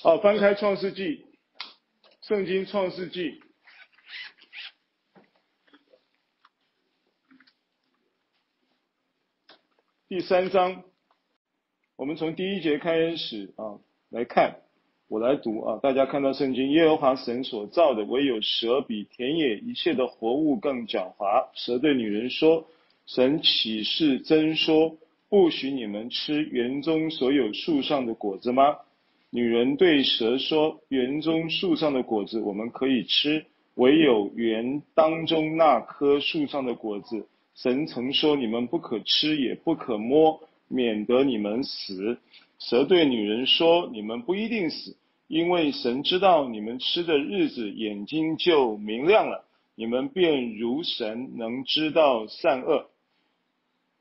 好，翻开创世纪，圣经创世纪第三章，我们从第一节开始啊来看，我来读啊，大家看到圣经，耶和华神所造的，唯有蛇比田野一切的活物更狡猾。蛇对女人说：“神岂是真说，不许你们吃园中所有树上的果子吗？”女人对蛇说：“园中树上的果子我们可以吃，唯有园当中那棵树上的果子，神曾说你们不可吃，也不可摸，免得你们死。”蛇对女人说：“你们不一定死，因为神知道你们吃的日子，眼睛就明亮了，你们便如神，能知道善恶。”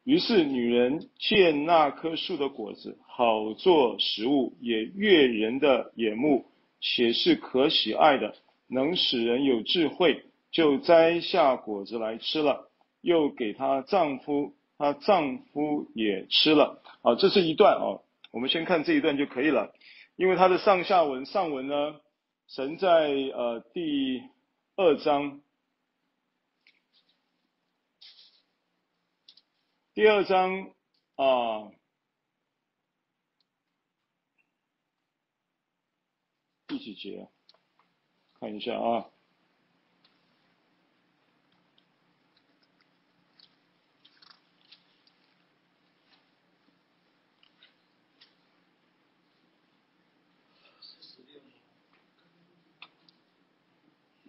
于是女人见那棵树的果子好做食物，也悦人的眼目，且是可喜爱的，能使人有智慧，就摘下果子来吃了，又给她丈夫，她丈夫也吃了。好，这是一段哦，我们先看这一段就可以了，因为它的上下文，上文呢，神在呃第二章。第二章啊，第几节？看一下啊，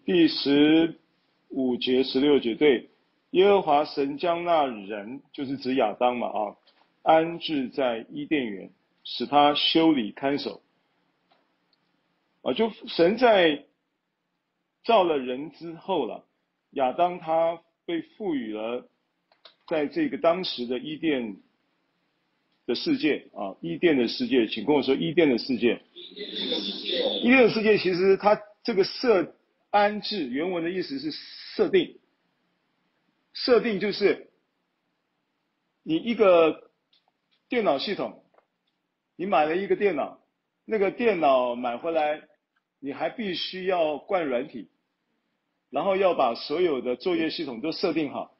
第十五节、十六节，对。耶和华神将那人，就是指亚当嘛啊，安置在伊甸园，使他修理看守。啊，就神在造了人之后了，亚当他被赋予了在这个当时的伊甸的世界啊，伊甸的世界，请跟我说伊甸的世界。伊甸的世界。伊甸世界其实它这个设安置原文的意思是设定。设定就是，你一个电脑系统，你买了一个电脑，那个电脑买回来，你还必须要灌软体，然后要把所有的作业系统都设定好。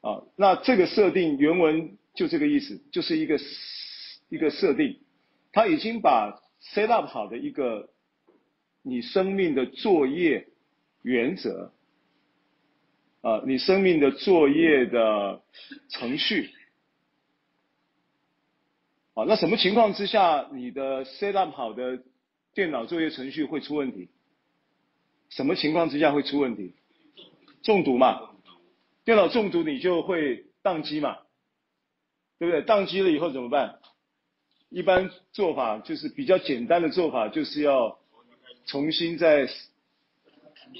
啊，那这个设定原文就这个意思，就是一个一个设定，它已经把 set up 好的一个你生命的作业原则。啊，你生命的作业的程序，啊，那什么情况之下你的 set up 好的电脑作业程序会出问题？什么情况之下会出问题？中毒嘛，电脑中毒你就会宕机嘛，对不对？宕机了以后怎么办？一般做法就是比较简单的做法，就是要重新再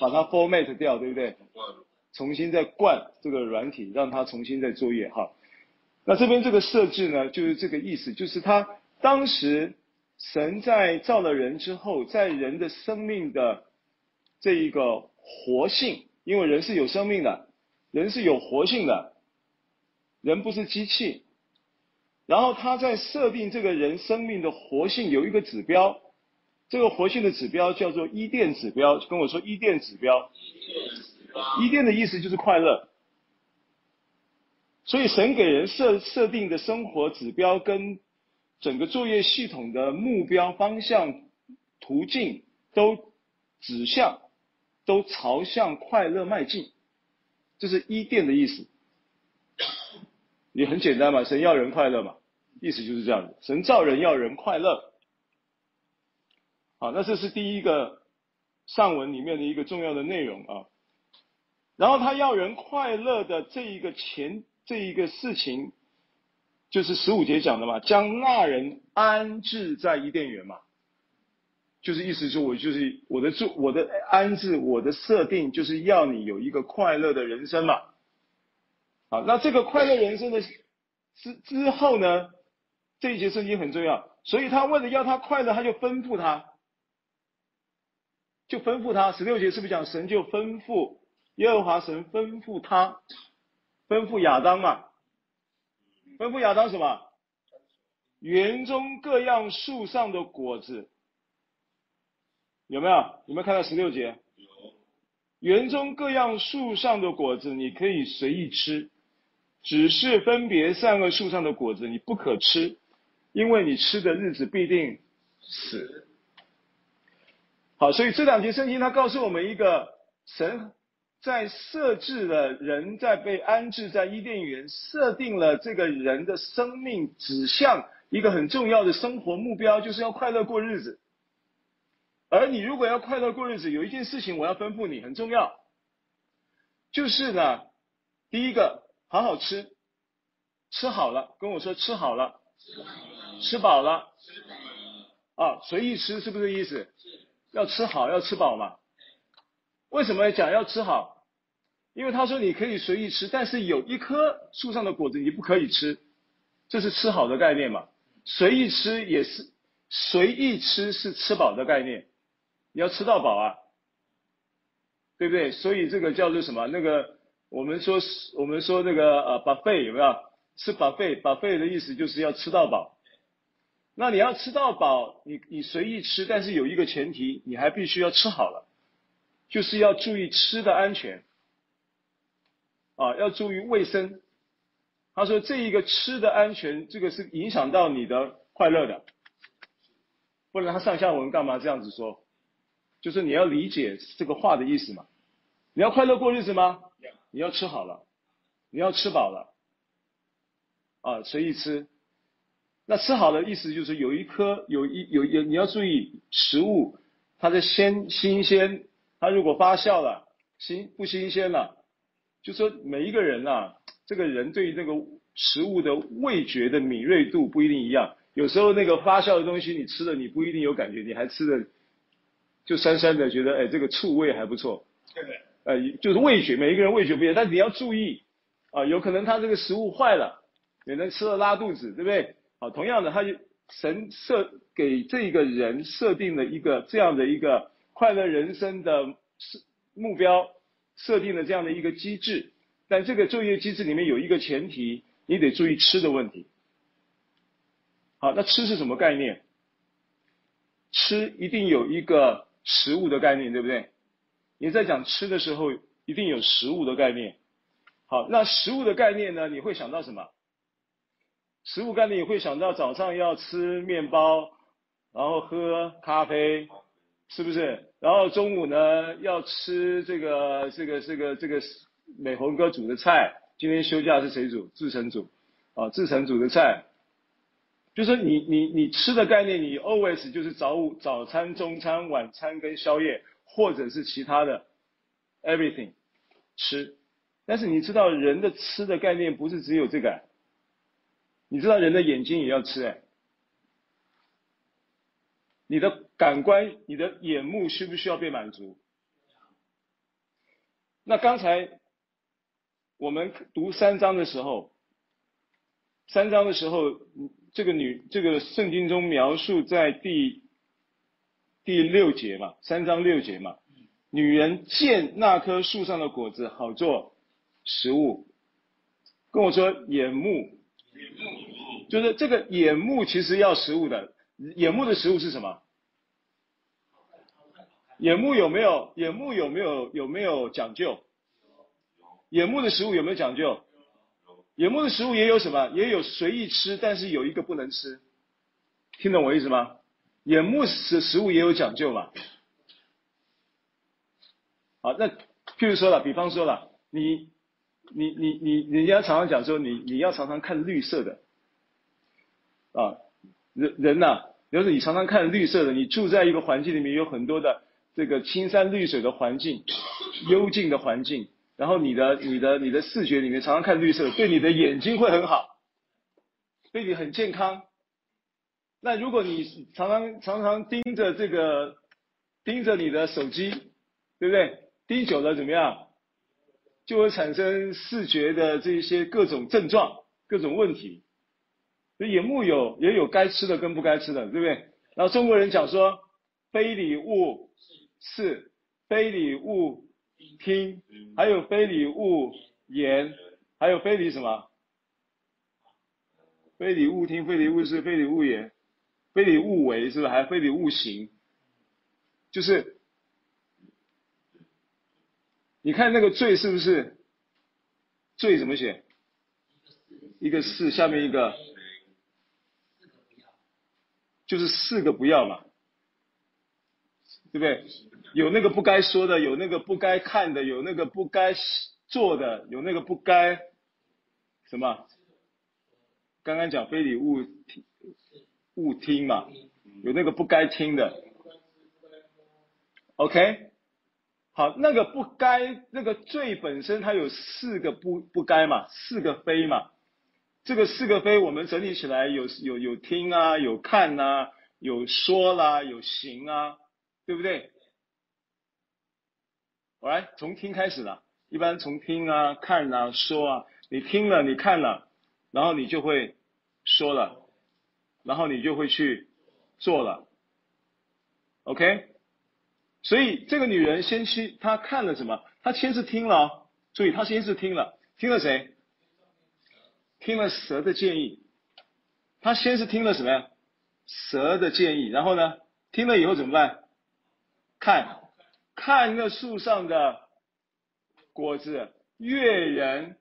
把它 format 掉，对不对？重新再灌这个软体，让它重新再作业哈。那这边这个设置呢，就是这个意思，就是它当时神在造了人之后，在人的生命的这一个活性，因为人是有生命的，人是有活性的，人不是机器。然后他在设定这个人生命的活性有一个指标，这个活性的指标叫做伊甸指标，跟我说伊甸指标。伊甸的意思就是快乐，所以神给人设设定的生活指标跟整个作业系统的目标方向途径都指向，都朝向快乐迈进，这是伊甸的意思。也很简单嘛，神要人快乐嘛，意思就是这样子，神造人要人快乐。好，那这是第一个上文里面的一个重要的内容啊。然后他要人快乐的这一个前这一个事情，就是十五节讲的嘛，将那人安置在伊甸园嘛，就是意思说我就是我的住我的安置我的设定就是要你有一个快乐的人生嘛，好，那这个快乐人生的之之后呢，这一节圣经很重要，所以他为了要他快乐，他就吩咐他，就吩咐他，十六节是不是讲神就吩咐？耶和华神吩咐他，吩咐亚当嘛，吩咐亚当什么？园中各样树上的果子，有没有？有没有看到十六节？有。园中各样树上的果子，你可以随意吃，只是分别善恶树上的果子，你不可吃，因为你吃的日子必定死。好，所以这两节圣经它告诉我们一个神在设置了人在被安置在伊甸园，设定了这个人的生命指向一个很重要的生活目标，就是要快乐过日子。而你如果要快乐过日子，有一件事情我要吩咐你，很重要，就是呢，第一个，好好吃，吃好了，跟我说吃好了，吃饱了，吃饱了，啊，随意吃是不是这意思？要吃好，要吃饱嘛？为什么讲要吃好？因为他说你可以随意吃，但是有一棵树上的果子你不可以吃，这是吃好的概念嘛？随意吃也是随意吃是吃饱的概念，你要吃到饱啊，对不对？所以这个叫做什么？那个我们说我们说那个呃 buffet 有没有？吃 buffet buffet 的意思就是要吃到饱。那你要吃到饱，你你随意吃，但是有一个前提，你还必须要吃好了，就是要注意吃的安全，啊，要注意卫生。他说这一个吃的安全，这个是影响到你的快乐的，不然他上下文干嘛这样子说？就是你要理解这个话的意思嘛。你要快乐过日子吗？你要吃好了，你要吃饱了，啊，随意吃。那吃好的意思就是有一颗有一有有你要注意食物它的鲜新鲜，它如果发酵了新不新鲜了，就说每一个人啊，这个人对于那个食物的味觉的敏锐度不一定一样，有时候那个发酵的东西你吃了你不一定有感觉，你还吃的就酸酸的，觉得哎这个醋味还不错，对。对，呃就是味觉每一个人味觉不一样，但你要注意啊，有可能他这个食物坏了，也能吃了拉肚子，对不对？好，同样的，他就神设给这个人设定了一个这样的一个快乐人生的目标，设定了这样的一个机制。但这个就业机制里面有一个前提，你得注意吃的问题。好，那吃是什么概念？吃一定有一个食物的概念，对不对？你在讲吃的时候，一定有食物的概念。好，那食物的概念呢？你会想到什么？食物概念，你会想到早上要吃面包，然后喝咖啡，是不是？然后中午呢要吃这个这个这个这个美红哥煮的菜。今天休假是谁煮？志成煮，啊，志成煮的菜。就是你你你吃的概念，你 always 就是早午早餐、中餐、晚餐跟宵夜，或者是其他的 everything 吃。但是你知道人的吃的概念不是只有这个。你知道人的眼睛也要吃哎，你的感官，你的眼目需不需要被满足？那刚才我们读三章的时候，三章的时候，这个女，这个圣经中描述在第第六节嘛，三章六节嘛，女人见那棵树上的果子好做食物，跟我说眼目。就是这个眼目其实要食物的，眼目的食物是什么？眼目有没有？眼目有没有？有没有讲究？眼目的食物有没有讲究？眼目的食物也有什么？也有随意吃，但是有一个不能吃。听懂我意思吗？眼目食食物也有讲究嘛？好，那譬如说了，比方说了，你。你你你，人家常常讲说，你你要常常看绿色的，啊，人人呐、啊，要是你常常看绿色的，你住在一个环境里面，有很多的这个青山绿水的环境，幽静的环境，然后你的你的你的视觉里面常常看绿色，对你的眼睛会很好，对你很健康。那如果你常常常常盯着这个盯着你的手机，对不对？盯久了怎么样？就会产生视觉的这些各种症状、各种问题。所以眼目有也有该吃的跟不该吃的，对不对？然后中国人讲说，非礼勿视，非礼勿听，还有非礼勿言，还有非礼什么？非礼勿听，非礼勿视，非礼勿言，非礼勿为，是不是？还非礼勿行，就是，你看那个罪是不是？罪怎么写？一个四，下面一个，就是四个不要嘛，对不对？有那个不该说的，有那个不该看的，有那个不该做的，有那个不该什么？刚刚讲非礼勿听，勿听嘛，有那个不该听的。OK，好，那个不该，那个罪本身它有四个不不该嘛，四个非嘛。这个四个非我们整理起来有有有听啊，有看啊，有说啦，有行啊，对不对？我来从听开始了，一般从听啊、看啊、说啊，你听了，你看了，然后你就会说了，然后你就会去做了，OK？所以这个女人先去，她看了什么？她先是听了哦，所以她先是听了，听了谁？听了蛇的建议。她先是听了什么呀？蛇的建议，然后呢？听了以后怎么办？看。看那树上的果子，悦人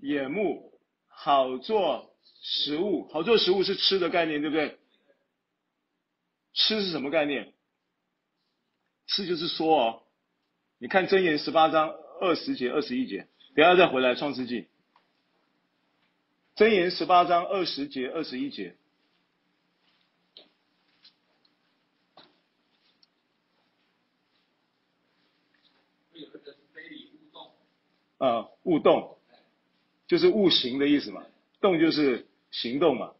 眼目，好做食物。好做食物是吃的概念，对不对？吃是什么概念？吃就是说哦。你看箴言十八章二十节、二十一节，等下再回来创世纪。箴言十八章二十节、二十一节。啊，勿动，就是勿行的意思嘛，动就是行动嘛。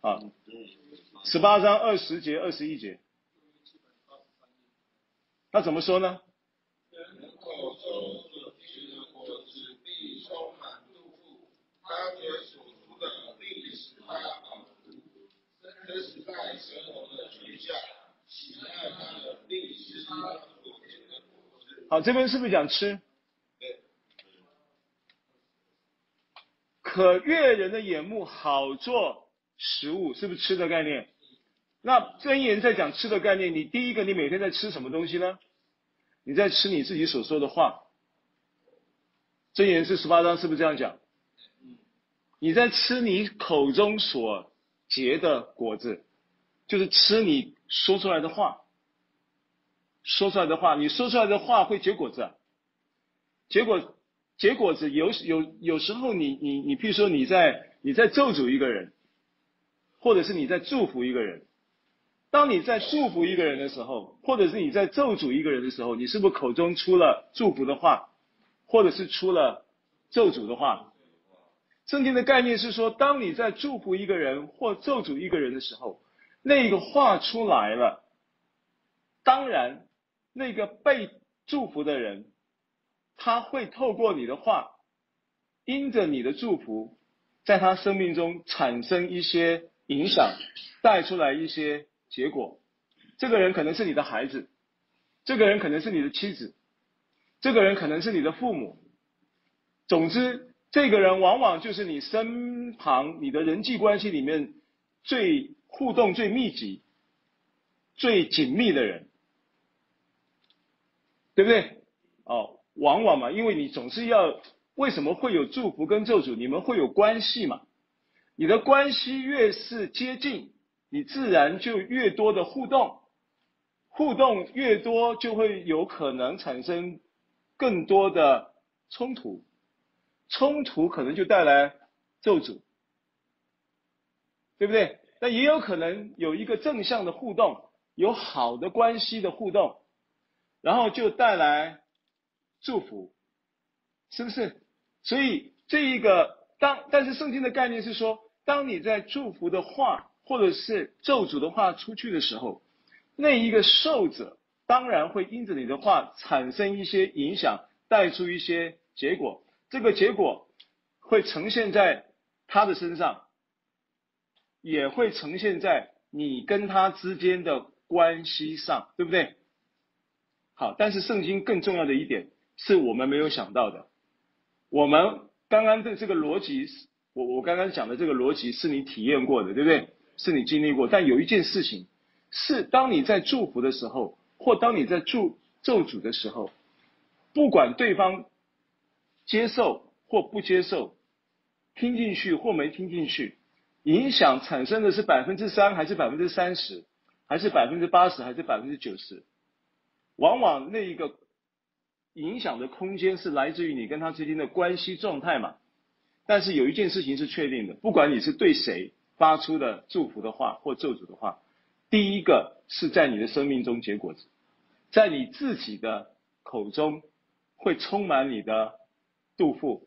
啊，十八章二十节、二十一节，他怎么说呢？好，这边是不是讲吃？可悦人的眼目，好做食物，是不是吃的概念？那真言在讲吃的概念，你第一个，你每天在吃什么东西呢？你在吃你自己所说的话。真言是十八章，是不是这样讲？你在吃你口中所结的果子，就是吃你说出来的话。说出来的话，你说出来的话会结果子，结果结果子有有有时候你你你，譬如说你在你在咒诅一个人，或者是你在祝福一个人，当你在祝福一个人的时候，或者是你在咒诅一个人的时候，你是不是口中出了祝福的话，或者是出了咒诅的话？圣经的概念是说，当你在祝福一个人或咒诅一个人的时候，那个话出来了，当然。那个被祝福的人，他会透过你的话，因着你的祝福，在他生命中产生一些影响，带出来一些结果。这个人可能是你的孩子，这个人可能是你的妻子，这个人可能是你的父母。总之，这个人往往就是你身旁你的人际关系里面最互动最密集、最紧密的人。对不对？哦，往往嘛，因为你总是要，为什么会有祝福跟咒诅？你们会有关系嘛？你的关系越是接近，你自然就越多的互动，互动越多，就会有可能产生更多的冲突，冲突可能就带来咒诅，对不对？那也有可能有一个正向的互动，有好的关系的互动。然后就带来祝福，是不是？所以这一个当，但是圣经的概念是说，当你在祝福的话或者是咒诅的话出去的时候，那一个受者当然会因着你的话产生一些影响，带出一些结果。这个结果会呈现在他的身上，也会呈现在你跟他之间的关系上，对不对？好，但是圣经更重要的一点是我们没有想到的，我们刚刚的这个逻辑，我我刚刚讲的这个逻辑是你体验过的，对不对？是你经历过。但有一件事情，是当你在祝福的时候，或当你在祝咒诅的时候，不管对方接受或不接受，听进去或没听进去，影响产生的是百分之三还是百分之三十，还是百分之八十还是百分之九十？往往那一个影响的空间是来自于你跟他之间的关系状态嘛。但是有一件事情是确定的，不管你是对谁发出的祝福的话或咒诅的话，第一个是在你的生命中结果子，在你自己的口中会充满你的肚腹。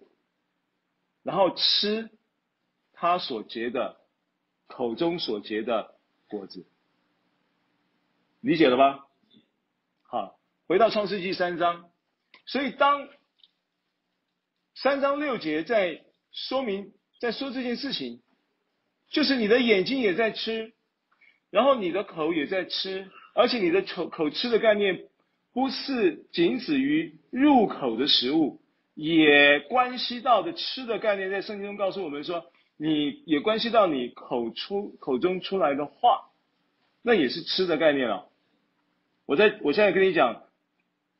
然后吃他所结的口中所结的果子，理解了吗？回到创世纪三章，所以当三章六节在说明在说这件事情，就是你的眼睛也在吃，然后你的口也在吃，而且你的口口吃的概念不是仅止于入口的食物。也关系到的吃的概念，在圣经中告诉我们说，你也关系到你口出口中出来的话，那也是吃的概念了。我在我现在跟你讲，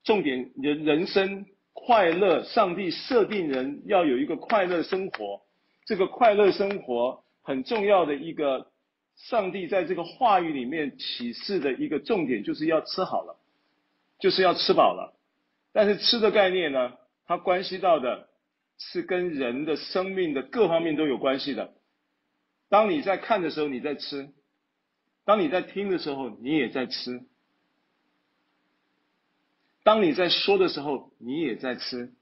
重点人人生快乐，上帝设定人要有一个快乐生活，这个快乐生活很重要的一个，上帝在这个话语里面启示的一个重点，就是要吃好了，就是要吃饱了。但是吃的概念呢？它关系到的是跟人的生命的各方面都有关系的。当你在看的时候，你在吃；当你在听的时候，你也在吃；当你在说的时候，你也在吃；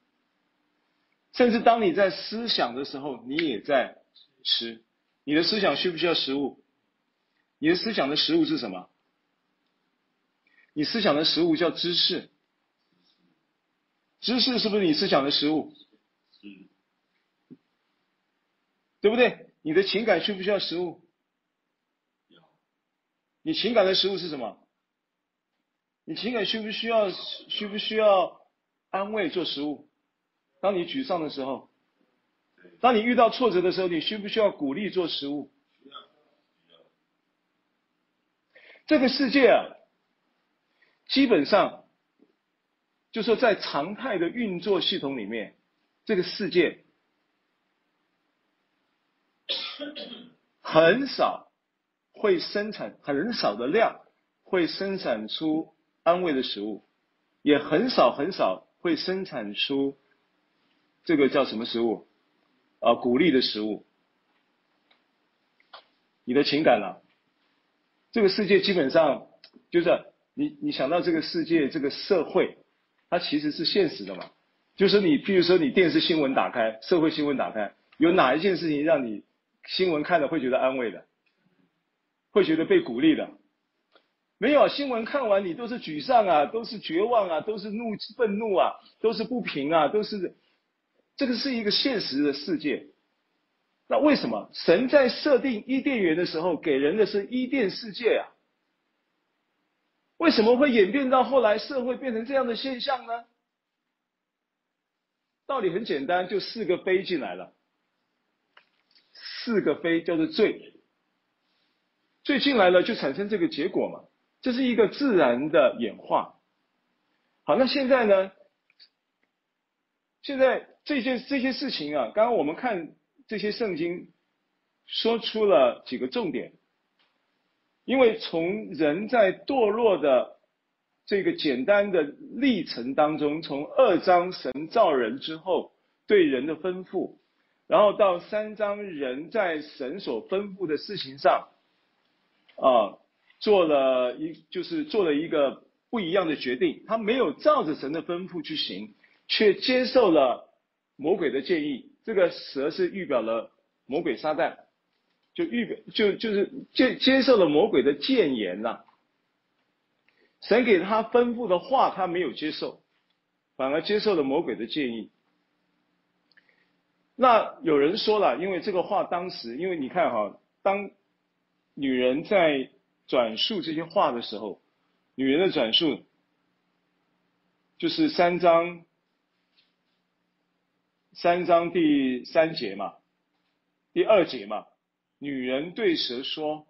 甚至当你在思想的时候，你也在吃。你的思想需不需要食物？你的思想的食物是什么？你思想的食物叫知识。知识是不是你思想的食物？是，对不对？你的情感需不需要食物？你情感的食物是什么？你情感需不需要需不需要安慰做食物？当你沮丧的时候，当你遇到挫折的时候，你需不需要鼓励做食物？这个世界啊，基本上。就说在常态的运作系统里面，这个世界很少会生产很少的量会生产出安慰的食物，也很少很少会生产出这个叫什么食物啊，鼓励的食物。你的情感了，这个世界基本上就是你你想到这个世界这个社会。它其实是现实的嘛，就是你，譬如说你电视新闻打开，社会新闻打开，有哪一件事情让你新闻看了会觉得安慰的，会觉得被鼓励的？没有，新闻看完你都是沮丧啊，都是绝望啊，都是怒愤怒啊，都是不平啊，都是，这个是一个现实的世界。那为什么神在设定伊甸园的时候给人的是伊甸世界啊？为什么会演变到后来社会变成这样的现象呢？道理很简单，就四个非进来了。四个非叫做罪，罪进来了就产生这个结果嘛，这是一个自然的演化。好，那现在呢？现在这件这些事情啊，刚刚我们看这些圣经，说出了几个重点。因为从人在堕落的这个简单的历程当中，从二章神造人之后对人的吩咐，然后到三章人在神所吩咐的事情上，啊，做了一就是做了一个不一样的决定，他没有照着神的吩咐去行，却接受了魔鬼的建议。这个蛇是预表了魔鬼撒旦。就预表就就是接接受了魔鬼的谏言呐，神给他吩咐的话他没有接受，反而接受了魔鬼的建议。那有人说了，因为这个话当时，因为你看哈，当女人在转述这些话的时候，女人的转述就是三章三章第三节嘛，第二节嘛，女人对蛇说：“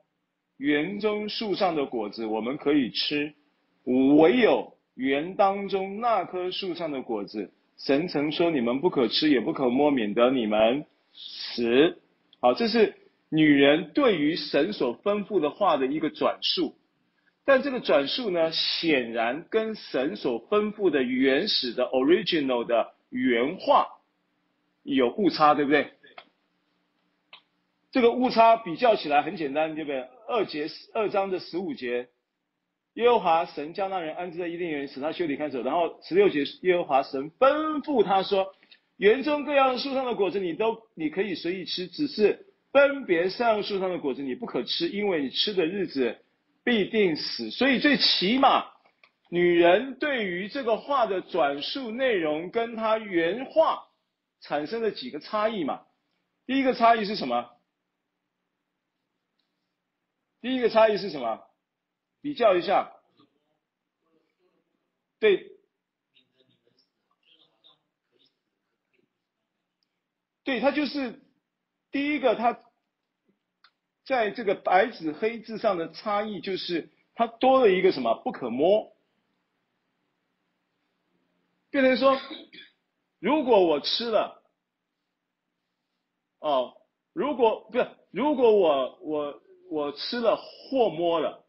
园中树上的果子我们可以吃，唯有园当中那棵树上的果子，神曾说你们不可吃，也不可摸，免得你们死。”好，这是女人对于神所吩咐的话的一个转述。但这个转述呢，显然跟神所吩咐的原始的 original 的原话有误差，对不对？这个误差比较起来很简单，对不对？二节二章的十五节，耶和华神将那人安置在伊甸园，使他修理看守。然后十六节，耶和华神吩咐他说：园中各样树上的果子你都你可以随意吃，只是分别善恶树上的果子你不可吃，因为你吃的日子。必定死，所以最起码，女人对于这个话的转述内容跟她原话产生了几个差异嘛？第一个差异是什么？第一个差异是什么？比较一下，对，对，他就是第一个他。在这个白纸黑字上的差异，就是它多了一个什么？不可摸。变成说，如果我吃了，哦，如果不是，如果我我我吃了或摸了，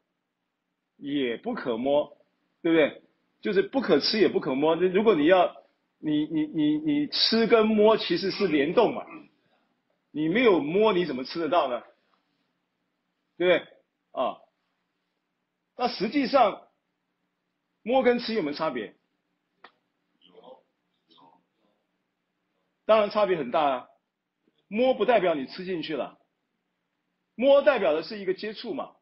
也不可摸，对不对？就是不可吃也不可摸。那如果你要，你你你你吃跟摸其实是联动嘛，你没有摸你怎么吃得到呢？对不对？啊，那实际上摸跟吃有没有差别？当然差别很大啊。摸不代表你吃进去了，摸代表的是一个接触嘛。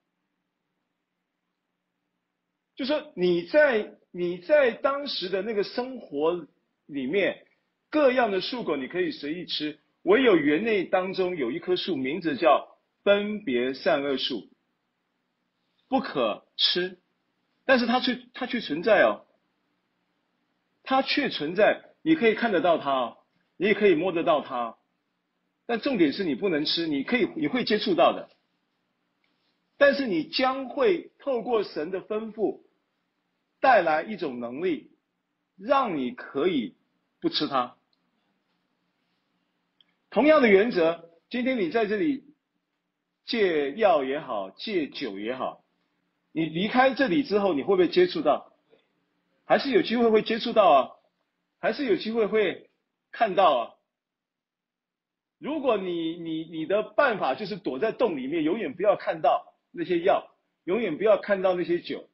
就说你在你在当时的那个生活里面，各样的蔬果你可以随意吃，唯有园内当中有一棵树，名字叫。分别善恶树不可吃，但是它却它却存在哦，它却存在，你可以看得到它哦，你也可以摸得到它，但重点是你不能吃，你可以你会接触到的，但是你将会透过神的吩咐带来一种能力，让你可以不吃它。同样的原则，今天你在这里。戒药也好，戒酒也好，你离开这里之后，你会不会接触到？还是有机会会接触到啊？还是有机会会看到啊？如果你你你的办法就是躲在洞里面，永远不要看到那些药，永远不要看到那些酒，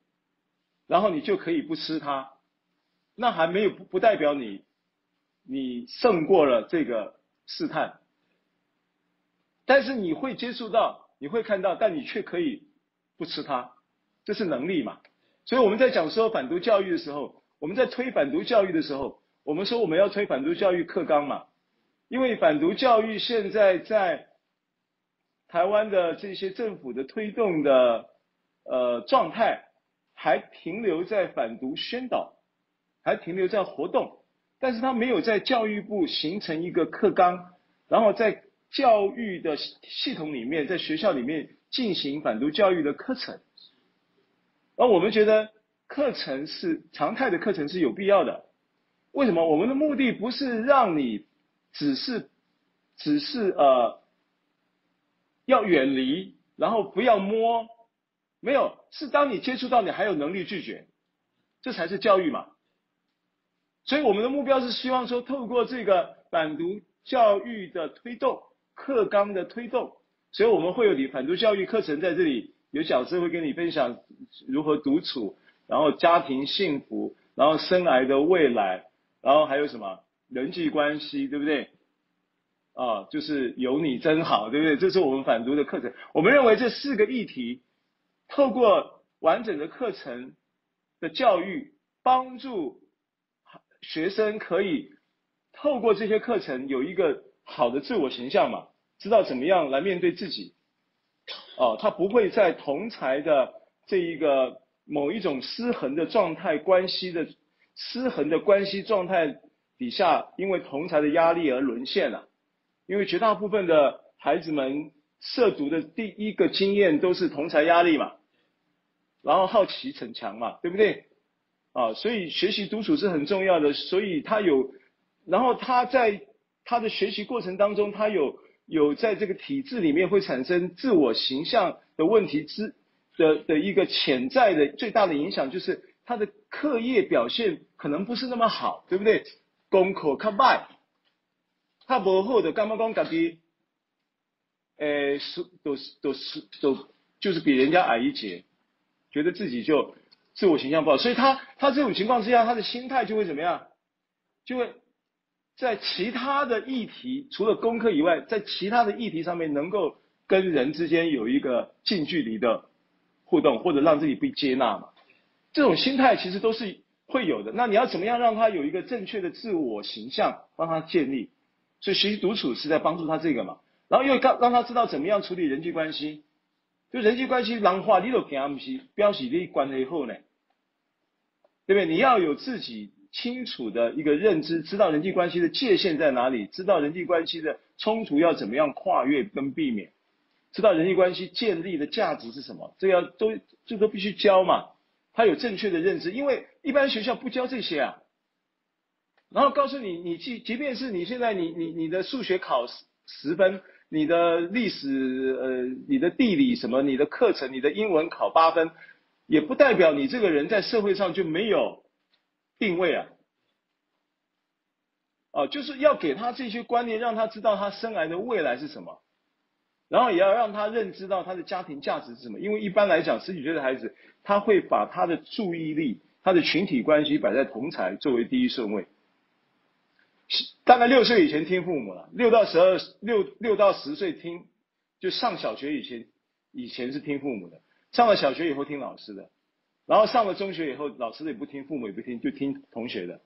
然后你就可以不吃它，那还没有不不代表你你胜过了这个试探，但是你会接触到。你会看到，但你却可以不吃它，这是能力嘛？所以我们在讲说反毒教育的时候，我们在推反毒教育的时候，我们说我们要推反毒教育课纲嘛，因为反毒教育现在在台湾的这些政府的推动的呃状态，还停留在反毒宣导，还停留在活动，但是他没有在教育部形成一个课纲，然后在。教育的系统里面，在学校里面进行反毒教育的课程，而我们觉得课程是常态的课程是有必要的。为什么？我们的目的不是让你只是只是呃要远离，然后不要摸，没有，是当你接触到，你还有能力拒绝，这才是教育嘛。所以我们的目标是希望说，透过这个反毒教育的推动。课纲的推动，所以我们会有你反毒教育课程在这里，有讲师会跟你分享如何独处，然后家庭幸福，然后生癌的未来，然后还有什么人际关系，对不对？啊，就是有你真好，对不对？这是我们反毒的课程。我们认为这四个议题，透过完整的课程的教育，帮助学生可以透过这些课程有一个。好的自我形象嘛，知道怎么样来面对自己，哦，他不会在同才的这一个某一种失衡的状态关系的失衡的关系状态底下，因为同才的压力而沦陷了。因为绝大部分的孩子们涉毒的第一个经验都是同才压力嘛，然后好奇逞强嘛，对不对？啊，所以学习独处是很重要的。所以他有，然后他在他的学习过程当中，他有有在这个体制里面会产生自我形象的问题之的的一个潜在的最大的影响，就是他的课业表现可能不是那么好，对不对？功课较歹。他不好的，干嘛讲家己，诶，是都是都是都就是比人家矮一截，觉得自己就自我形象不好，所以他他这种情况之下，他的心态就会怎么样？就会在其他的议题，除了功课以外，在其他的议题上面，能够跟人之间有一个近距离的互动，或者让自己被接纳嘛。这种心态其实都是会有的。那你要怎么样让他有一个正确的自我形象，帮他建立？所以学习独处是在帮助他这个嘛，然后又让让他知道怎么样处理人际关系，就人际关系狼化，你都给他们去标记你关系后呢，对不对？你要有自己清楚的一个认知，知道人际关系的界限在哪里，知道人际关系的冲突要怎么样跨越跟避免，知道人际关系建立的价值是什么，这要都这都必须教嘛，他有正确的认知，因为一般学校不教这些啊。然后告诉你，你即即便是你现在你你你的数学考十分，你的历史呃，你的地理什么，你的课程，你的英文考八分，也不代表你这个人在社会上就没有定位啊。哦，就是要给他这些观念，让他知道他生来的未来是什么，然后也要让他认知到他的家庭价值是什么。因为一般来讲，十几岁的孩子他会把他的注意力、他的群体关系摆在同才作为第一顺位。大概六岁以前听父母了，六到十二六六到十岁听，就上小学以前以前是听父母的，上了小学以后听老师的，然后上了中学以后，老师的也不听，父母也不听，就听同学的，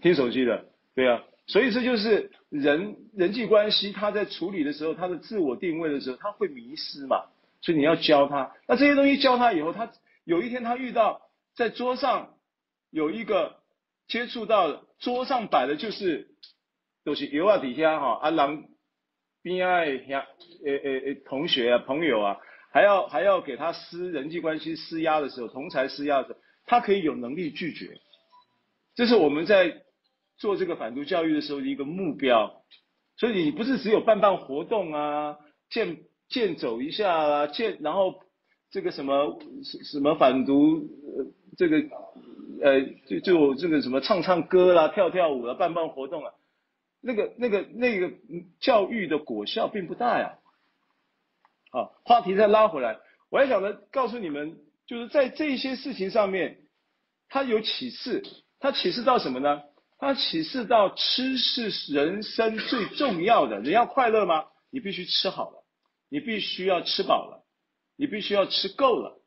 听手机的，对啊，所以这就是人人际关系，他在处理的时候，他的自我定位的时候，他会迷失嘛，所以你要教他，那这些东西教他以后，他有一天他遇到在桌上有一个。接触到桌上摆的就是都是油啊底下哈啊狼边爱呀诶诶诶同学啊朋友啊还要还要给他施人际关系施压的时候同侪施压的时候他可以有能力拒绝，这是我们在做这个反毒教育的时候的一个目标。所以你不是只有办办活动啊健健走一下啊健然后这个什么什么反毒呃这个。呃，就就这个什么唱唱歌啦、跳跳舞啦、办办活动啊，那个那个那个教育的果效并不大呀。好，话题再拉回来，我还想着告诉你们，就是在这些事情上面，它有启示，它启示到什么呢？它启示到吃是人生最重要的。人要快乐吗？你必须吃好了，你必须要吃饱了，你必须要吃够了。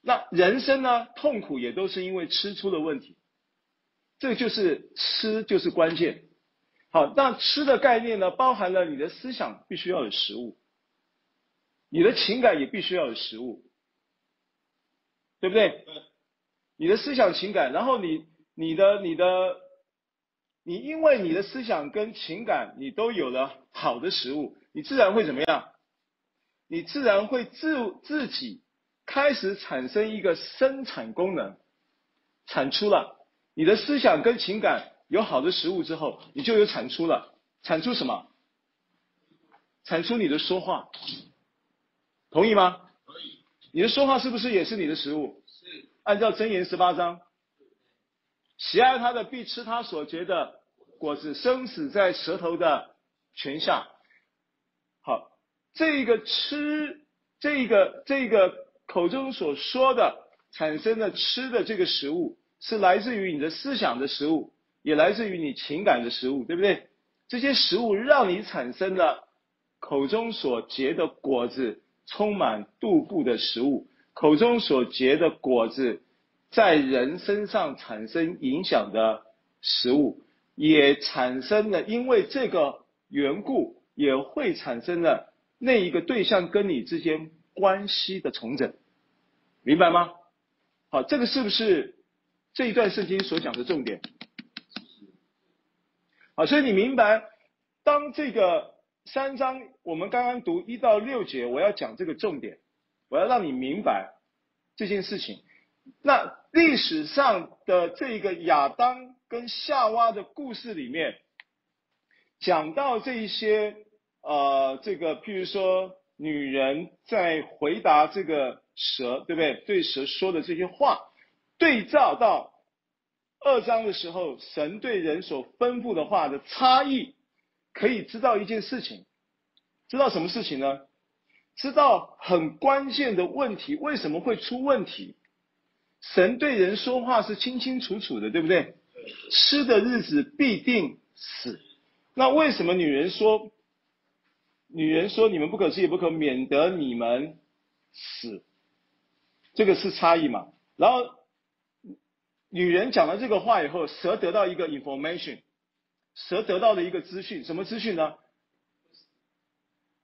那人生呢？痛苦也都是因为吃出了问题，这就是吃就是关键。好，那吃的概念呢，包含了你的思想必须要有食物，你的情感也必须要有食物，对不对？你的思想情感，然后你你的你的你因为你的思想跟情感，你都有了好的食物，你自然会怎么样？你自然会自自己。开始产生一个生产功能，产出了。你的思想跟情感有好的食物之后，你就有产出了。产出什么？产出你的说话。同意吗？可以。你的说话是不是也是你的食物？是。按照箴言十八章，喜爱他的必吃他所结的果子，生死在舌头的泉下。好，这个吃，这个这个。口中所说的产生的吃的这个食物，是来自于你的思想的食物，也来自于你情感的食物，对不对？这些食物让你产生了口中所结的果子，充满肚部的食物，口中所结的果子，在人身上产生影响的食物，也产生了因为这个缘故，也会产生了那一个对象跟你之间关系的重整。明白吗？好，这个是不是这一段圣经所讲的重点。好，所以你明白，当这个三章我们刚刚读一到六节，我要讲这个重点，我要让你明白这件事情。那历史上的这个亚当跟夏娃的故事里面，讲到这一些，呃，这个譬如说女人在回答这个蛇，对不对？对蛇说的这些话，对照到二章的时候，神对人所吩咐的话的差异，可以知道一件事情，知道什么事情呢？知道很关键的问题为什么会出问题。神对人说话是清清楚楚的，对不对？吃的日子必定死。那为什么女人说，女人说你们不可吃也不可，免得你们死？这个是差异嘛？然后女人讲了这个话以后，蛇得到一个 information，蛇得到了一个资讯，什么资讯呢？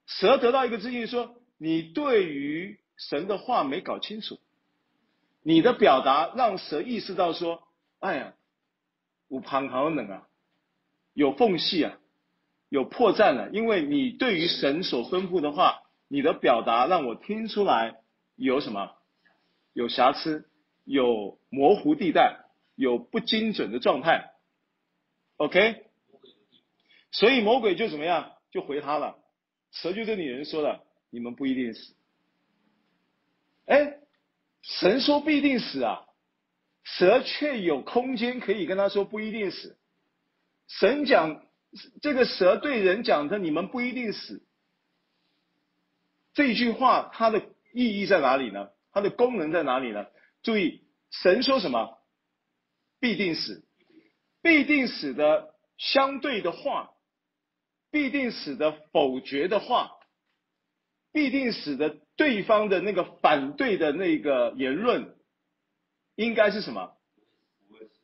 蛇得到一个资讯说，你对于神的话没搞清楚。你的表达让蛇意识到说：“哎呀，我旁好冷啊，有缝隙啊，有破绽了。因为你对于神所吩咐的话，你的表达让我听出来有什么？有瑕疵，有模糊地带，有不精准的状态。OK，所以魔鬼就怎么样？就回他了。蛇就对女人说了：你们不一定死。哎。”神说必定死啊，蛇却有空间可以跟他说不一定死。神讲这个蛇对人讲的，你们不一定死。这句话它的意义在哪里呢？它的功能在哪里呢？注意，神说什么？必定死，必定死的相对的话，必定死的否决的话，必定死的。对方的那个反对的那个言论，应该是什么？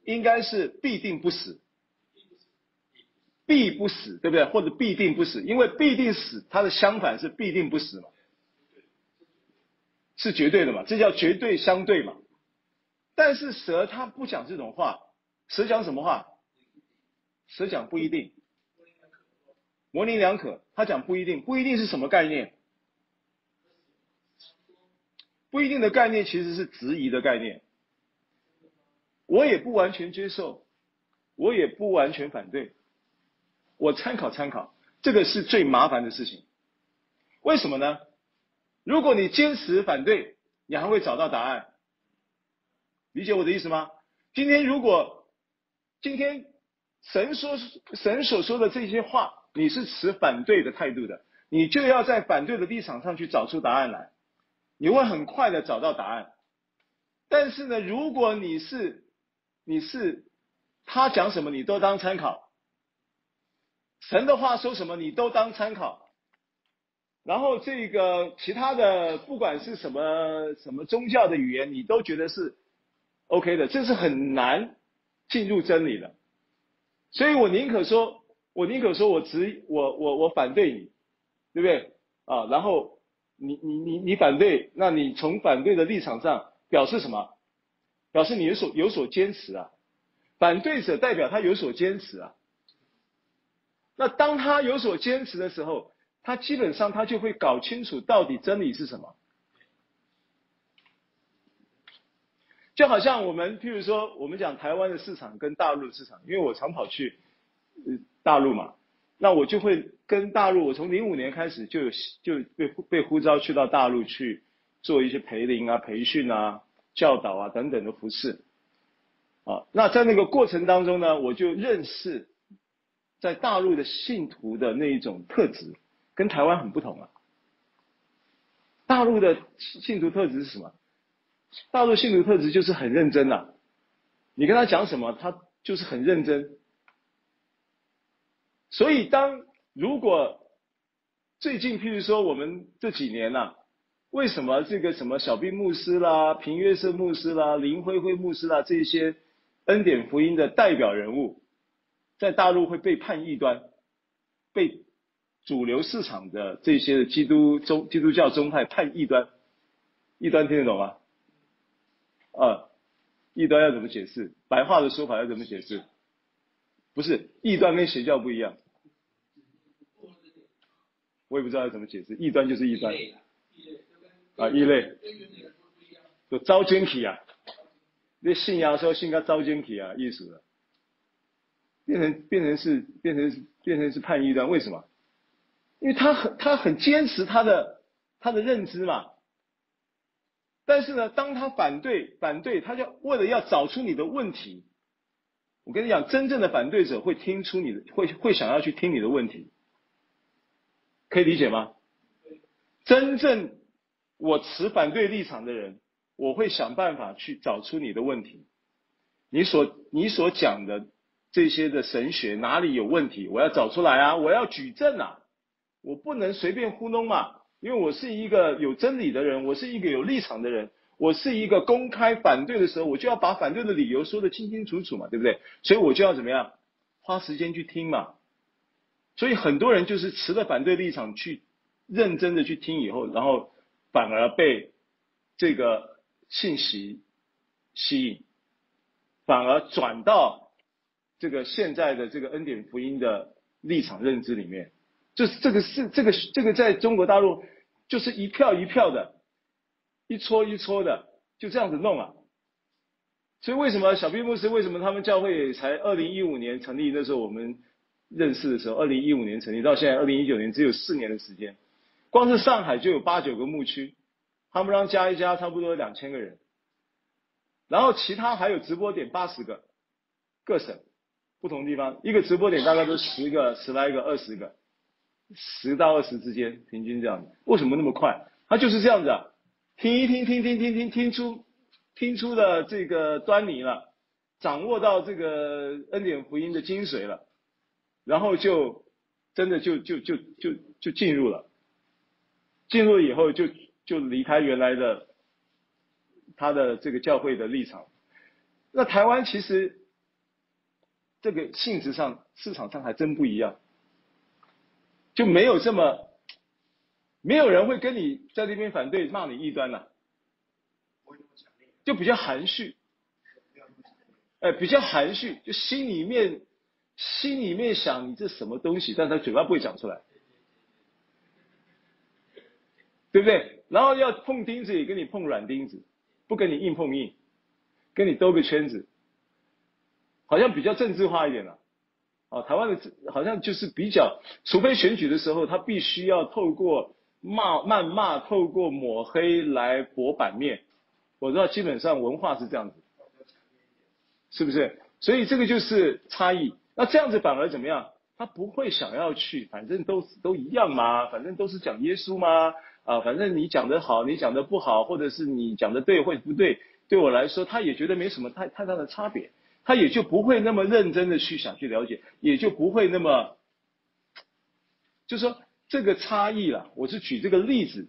应该是必定不死，必不死，对不对？或者必定不死，因为必定死，它的相反是必定不死嘛，是绝对的嘛，这叫绝对相对嘛。但是蛇它不讲这种话，蛇讲什么话？蛇讲不一定，模棱两可。它讲不一定，不一定是什么概念？不一定的概念其实是质疑的概念，我也不完全接受，我也不完全反对，我参考参考，这个是最麻烦的事情。为什么呢？如果你坚持反对，你还会找到答案。理解我的意思吗？今天如果今天神说神所说的这些话，你是持反对的态度的，你就要在反对的立场上去找出答案来。你会很快的找到答案，但是呢，如果你是你是他讲什么你都当参考，神的话说什么你都当参考，然后这个其他的不管是什么什么宗教的语言你都觉得是 OK 的，这是很难进入真理的，所以我宁可说，我宁可说我只我我我反对你，对不对啊？然后。你你你你反对，那你从反对的立场上表示什么？表示你有所有所坚持啊。反对者代表他有所坚持啊。那当他有所坚持的时候，他基本上他就会搞清楚到底真理是什么。就好像我们譬如说，我们讲台湾的市场跟大陆的市场，因为我常跑去呃大陆嘛。那我就会跟大陆，我从零五年开始就有就被被呼召去到大陆去做一些培灵啊、培训啊、教导啊等等的服事。啊，那在那个过程当中呢，我就认识在大陆的信徒的那一种特质，跟台湾很不同啊。大陆的信徒特质是什么？大陆信徒特质就是很认真呐，你跟他讲什么，他就是很认真。所以，当如果最近，譬如说我们这几年呐、啊，为什么这个什么小兵牧师啦、平约瑟牧师啦、林辉辉牧师啦这些恩典福音的代表人物，在大陆会被判异端，被主流市场的这些基督宗基督教宗派判异端，异端听得懂吗？啊，异端要怎么解释？白话的说法要怎么解释？不是，异端跟邪教不一样。我也不知道要怎么解释，异端就是异端。啊，异类。就招奸体啊！那信仰说信个招奸体啊，意思。变成变成是变成是变成是叛异端，为什么？因为他很他很坚持他的他的认知嘛。但是呢，当他反对反对，他就为了要找出你的问题。我跟你讲，真正的反对者会听出你的，会会想要去听你的问题。可以理解吗？真正我持反对立场的人，我会想办法去找出你的问题。你所你所讲的这些的神学哪里有问题？我要找出来啊！我要举证啊！我不能随便糊弄嘛，因为我是一个有真理的人，我是一个有立场的人，我是一个公开反对的时候，我就要把反对的理由说得清清楚楚嘛，对不对？所以我就要怎么样？花时间去听嘛。所以很多人就是持了反对立场去认真的去听以后，然后反而被这个信息吸引，反而转到这个现在的这个恩典福音的立场认知里面，就是这个是这个这个在中国大陆就是一票一票的，一撮一撮的就这样子弄啊。所以为什么小毕牧师为什么他们教会才二零一五年成立？那时候我们。认识的时候，二零一五年成立，到现在二零一九年只有四年的时间，光是上海就有八九个牧区，他们让加一加差不多两千个人，然后其他还有直播点八十个，各省不同地方一个直播点大概都十个十来个二十个，十到二十之间平均这样子，为什么那么快？他就是这样子啊，听一听听听听听听出听出了这个端倪了，掌握到这个恩典福音的精髓了。然后就真的就就就就就进入了，进入以后就就离开原来的他的这个教会的立场。那台湾其实这个性质上市场上还真不一样，就没有这么没有人会跟你在那边反对骂你异端了，就比较含蓄，哎，比较含蓄，就心里面。心里面想你这什么东西，但他嘴巴不会讲出来，对不对？然后要碰钉子也跟你碰软钉子，不跟你硬碰硬，跟你兜个圈子，好像比较政治化一点了。啊，台湾的好像就是比较，除非选举的时候，他必须要透过骂、谩骂，透过抹黑来博版面。我知道基本上文化是这样子，是不是？所以这个就是差异。那这样子反而怎么样？他不会想要去，反正都都一样嘛，反正都是讲耶稣嘛，啊，反正你讲的好，你讲的不好，或者是你讲的对或者不对，对我来说，他也觉得没什么太太大的差别，他也就不会那么认真的去想去了解，也就不会那么，就说这个差异了，我是举这个例子，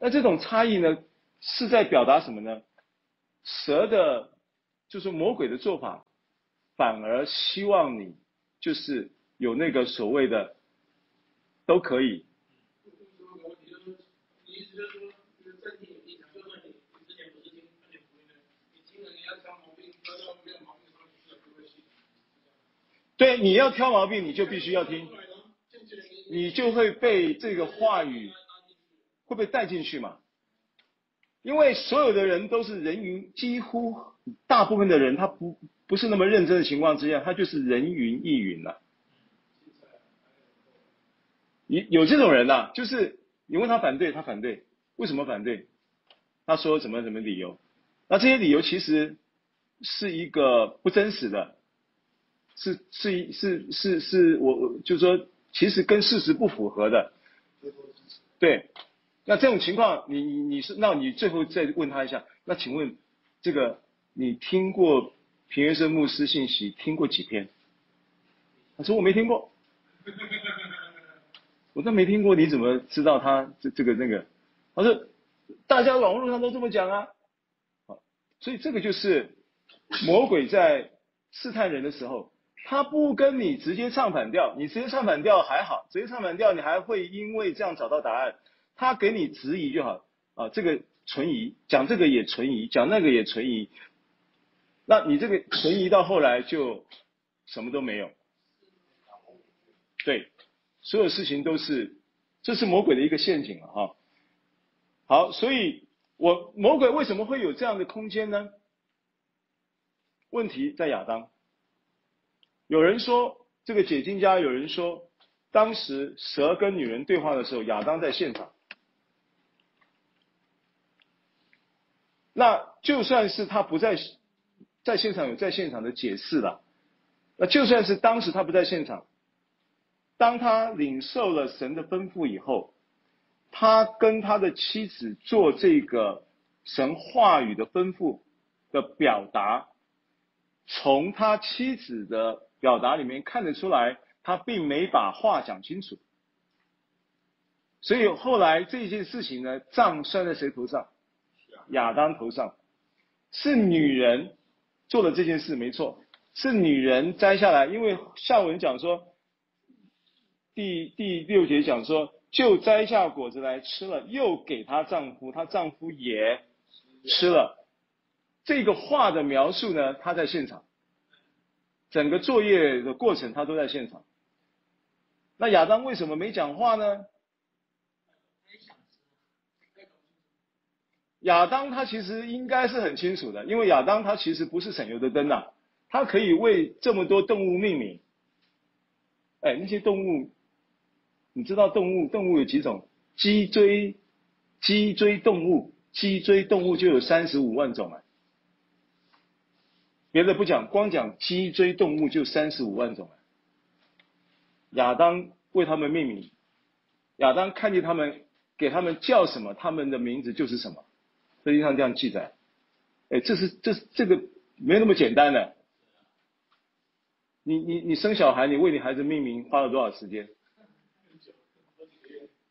那这种差异呢，是在表达什么呢？蛇的，就是魔鬼的做法，反而希望你。就是有那个所谓的都可以。对，你要挑毛病，你就必须要听，你就会被这个话语会被带进去嘛。因为所有的人都是人云，几乎大部分的人他不。不是那么认真的情况之下，他就是人云亦云了。有有这种人呐、就是你问他反对，他反对，为什么反对？他说什么什么理由？那这些理由其实是一个不真实的，是是是是是我就是说，其实跟事实不符合的。对，那这种情况，你你你是，那你最后再问他一下，那请问这个你听过？平原生牧师信息听过几篇？他说我没听过。我说没听过，你怎么知道他这这个那个？他说大家网络上都这么讲啊。所以这个就是魔鬼在试探人的时候，他不跟你直接唱反调，你直接唱反调还好，直接唱反调你还会因为这样找到答案。他给你质疑就好啊，这个存疑，讲这个也存疑，讲那个也存疑。那你这个存疑到后来就什么都没有。对，所有事情都是，这是魔鬼的一个陷阱了哈。好，所以我魔鬼为什么会有这样的空间呢？问题在亚当。有人说这个解经家，有人说当时蛇跟女人对话的时候，亚当在现场。那就算是他不在在现场，有在现场的解释了。那就算是当时他不在现场。当他领受了神的吩咐以后，他跟他的妻子做这个神话语的吩咐的表达，从他妻子的表达里面看得出来，他并没把话讲清楚。所以后来这件事情呢，账算在谁头上？亚当头上，是女人做了这件事，没错，是女人摘下来，因为下文讲说。第第六节讲说，就摘下果子来吃了，又给她丈夫，她丈夫也吃了。这个话的描述呢，她在现场，整个作业的过程他都在现场。那亚当为什么没讲话呢？亚当他其实应该是很清楚的，因为亚当他其实不是省油的灯呐，他可以为这么多动物命名。哎，那些动物。你知道动物动物有几种？脊椎脊椎动物，脊椎动物就有三十五万种啊！别的不讲，光讲脊椎动物就三十五万种！亚当为他们命名，亚当看见他们，给他们叫什么，他们的名字就是什么。圣经上这样记载。哎，这是这是这个没那么简单的。你你你生小孩，你为你孩子命名花了多少时间？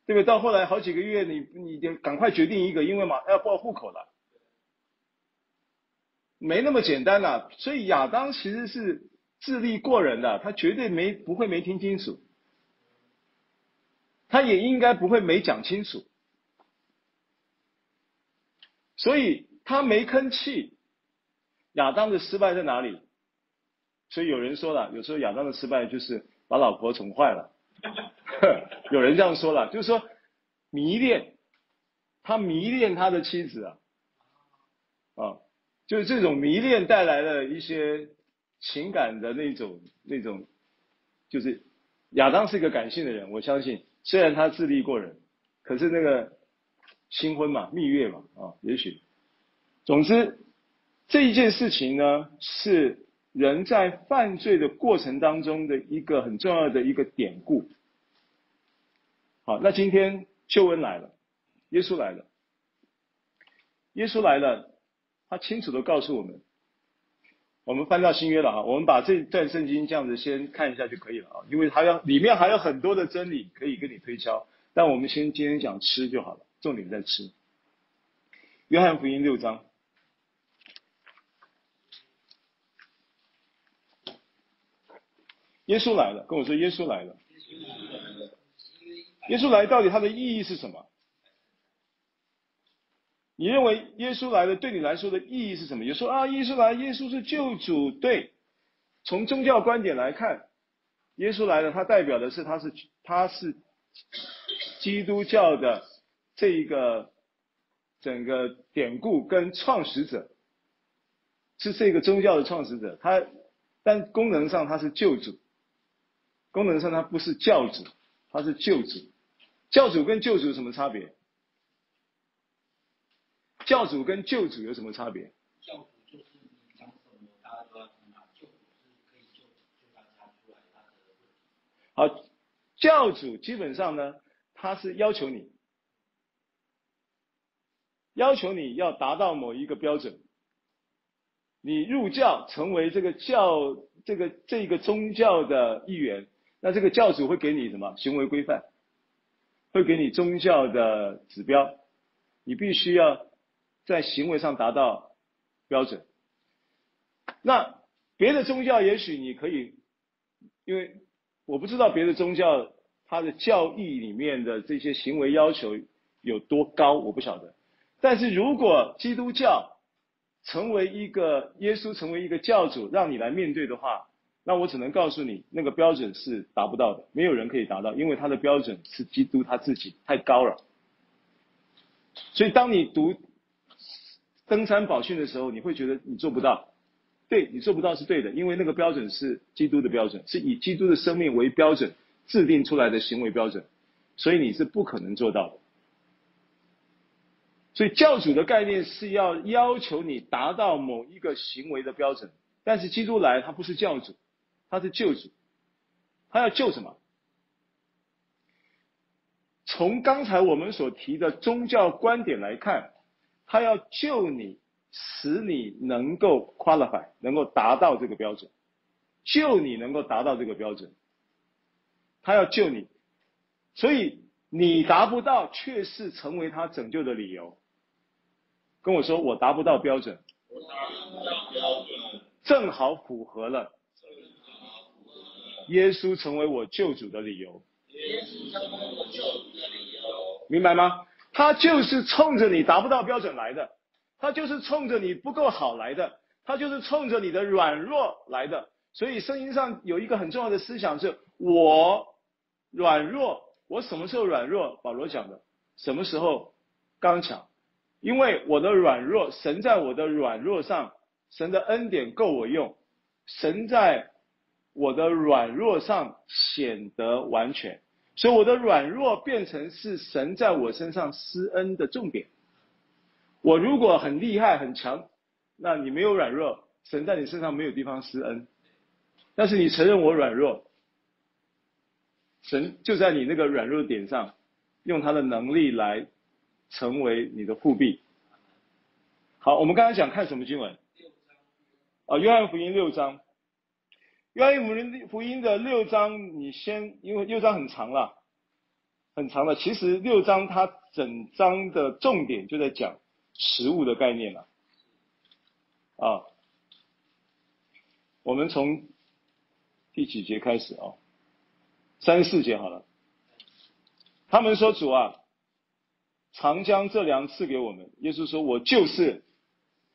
对不对？到后来好几个月，你你得赶快决定一个，因为马上要报户口了，没那么简单了。所以亚当其实是智力过人的，他绝对没不会没听清楚，他也应该不会没讲清楚，所以他没吭气。亚当的失败在哪里？所以有人说了，有时候亚当的失败就是把老婆宠坏了。有人这样说了，就是说迷恋，他迷恋他的妻子啊，啊，就是这种迷恋带来了一些情感的那种那种，就是亚当是一个感性的人，我相信，虽然他智力过人，可是那个新婚嘛，蜜月嘛，啊，也许，总之这一件事情呢，是人在犯罪的过程当中的一个很重要的一个典故。好，那今天救恩来了，耶稣来了，耶稣来了，他清楚的告诉我们，我们翻到新约了啊，我们把这段圣经这样子先看一下就可以了啊，因为还有里面还有很多的真理可以跟你推敲，但我们先今天讲吃就好了，重点在吃。约翰福音六章，耶稣来了，跟我说耶稣来了。耶稣来到底它的意义是什么？你认为耶稣来了对你来说的意义是什么？有说啊，耶稣来，耶稣是救主，对。从宗教观点来看，耶稣来了，它代表的是他是他是基督教的这一个整个典故跟创始者，是这个宗教的创始者。他但功能上他是救主，功能上他不是教主，他是救主。教主跟救主有什么差别？教主跟救主有什么差别？教主就是你讲什么，大家都要听啊。救主是可以救救大家出来他的问题。好，教主基本上呢，他是要求你，要求你要达到某一个标准，你入教成为这个教这个这个宗教的一员，那这个教主会给你什么行为规范？会给你宗教的指标，你必须要在行为上达到标准。那别的宗教也许你可以，因为我不知道别的宗教它的教义里面的这些行为要求有多高，我不晓得。但是如果基督教成为一个耶稣成为一个教主，让你来面对的话，那我只能告诉你，那个标准是达不到的，没有人可以达到，因为他的标准是基督他自己太高了。所以当你读登山宝训的时候，你会觉得你做不到，对，你做不到是对的，因为那个标准是基督的标准，是以基督的生命为标准制定出来的行为标准，所以你是不可能做到的。所以教主的概念是要要求你达到某一个行为的标准，但是基督来他不是教主，他是救主，他要救什么？从刚才我们所提的宗教观点来看，他要救你，使你能够 qualify，能够达到这个标准，救你能够达到这个标准，他要救你，所以你达不到，却是成为他拯救的理由。跟我说，我达不到标准，我达不到标准，正好符合了，耶稣成为我救主的理由。耶稣成为我救主的理由，明白吗？他就是冲着你达不到标准来的，他就是冲着你不够好来的，他就是冲着你的软弱来的。所以圣经上有一个很重要的思想是：我软弱，我什么时候软弱？保罗讲的，什么时候刚强？因为我的软弱，神在我的软弱上，神的恩典够我用，神在我的软弱上显得完全，所以我的软弱变成是神在我身上施恩的重点。我如果很厉害很强，那你没有软弱，神在你身上没有地方施恩。但是你承认我软弱，神就在你那个软弱点上，用他的能力来。成为你的护庇。好，我们刚才讲看什么经文？啊，约翰福音六章。约翰福音福音的六章，你先，因为六章很长了，很长了。其实六章它整章的重点就在讲食物的概念了。啊，我们从第几节开始啊？三十四节好了。他们说主啊。常将这粮赐给我们。耶稣说：“我就是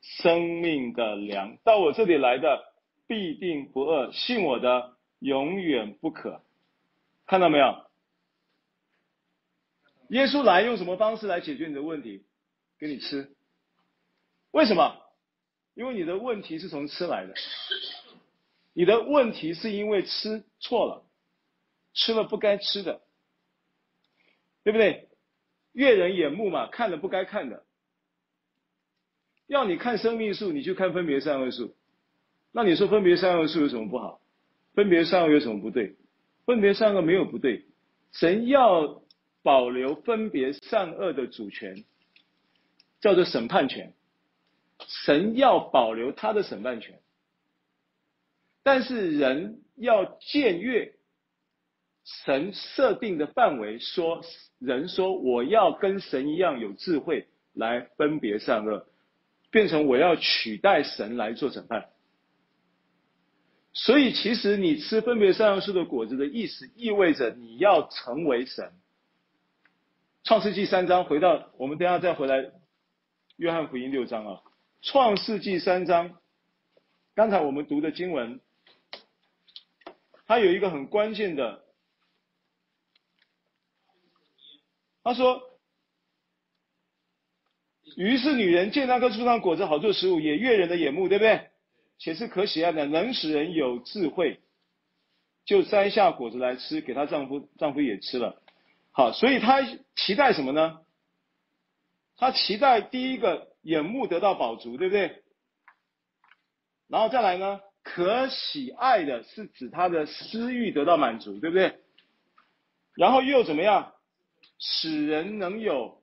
生命的粮，到我这里来的必定不饿，信我的永远不渴。”看到没有？耶稣来用什么方式来解决你的问题？给你吃。为什么？因为你的问题是从吃来的。你的问题是因为吃错了，吃了不该吃的，对不对？悦人眼目嘛，看了不该看的。要你看生命数，你去看分别善恶数。那你说分别善恶树有什么不好？分别善恶有什么不对？分别善恶没有不对。神要保留分别善恶的主权，叫做审判权。神要保留他的审判权，但是人要僭越神设定的范围，说。人说：“我要跟神一样有智慧来分别善恶，变成我要取代神来做审判。”所以，其实你吃分别善恶树的果子的意思，意味着你要成为神。创世纪三章，回到我们等下再回来，约翰福音六章啊。创世纪三章，刚才我们读的经文，它有一个很关键的。他说：“于是女人见那棵树上果子好做食物，也悦人的眼目，对不对？且是可喜爱的，能使人有智慧，就摘下果子来吃，给她丈夫，丈夫也吃了。好，所以她期待什么呢？她期待第一个眼目得到饱足，对不对？然后再来呢，可喜爱的是指她的私欲得到满足，对不对？然后又怎么样？”使人能有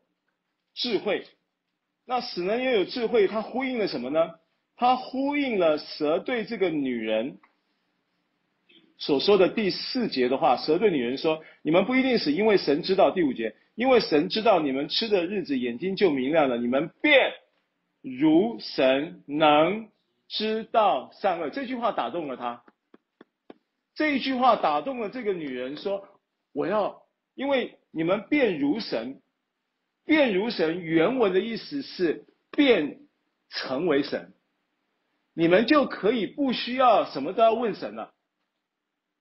智慧，那使人拥有智慧，它呼应了什么呢？它呼应了蛇对这个女人所说的第四节的话。蛇对女人说：“你们不一定死，因为神知道。”第五节，因为神知道你们吃的日子，眼睛就明亮了，你们便如神能知道善恶。这句话打动了他。这一句话打动了这个女人，说：“我要，因为。”你们便如神，便如神。原文的意思是变成为神，你们就可以不需要什么都要问神了。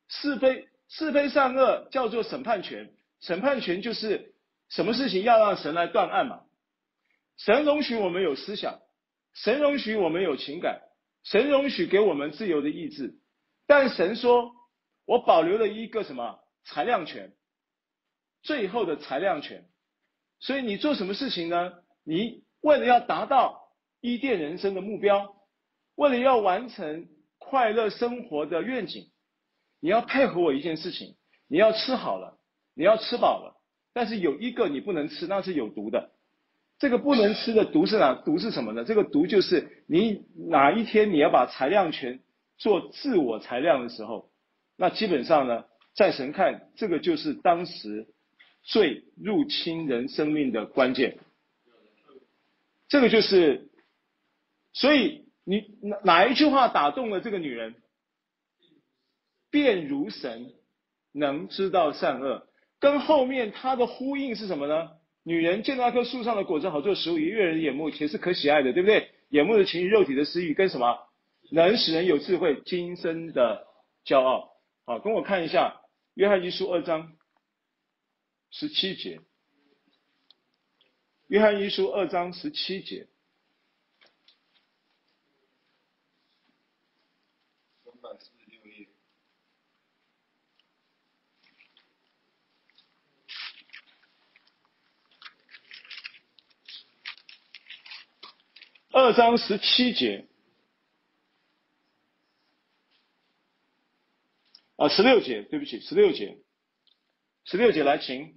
是非是非善恶叫做审判权，审判权就是什么事情要让神来断案嘛。神容许我们有思想，神容许我们有情感，神容许给我们自由的意志，但神说，我保留了一个什么裁量权，最后的裁量权。所以你做什么事情呢？你为了要达到伊甸人生的目标，为了要完成快乐生活的愿景，你要配合我一件事情，你要吃好了，你要吃饱了，但是有一个你不能吃，那是有毒的。这个不能吃的毒是哪？毒是什么呢？这个毒就是你哪一天你要把裁量权做自我裁量的时候，那基本上呢，在神看这个就是当时。最入侵人生命的关键，这个就是，所以你哪哪一句话打动了这个女人？便如神能知道善恶，跟后面它的呼应是什么呢？女人见到那棵树上的果子好做食物，悦人眼目，且是可喜爱的，对不对？眼目的情欲，肉体的私欲，跟什么？能使人有智慧，今生的骄傲。好，跟我看一下约翰一书二章。十七节，约翰一书二章十七节，二章十七节，啊，十六节，对不起，十六节，十六节来，请。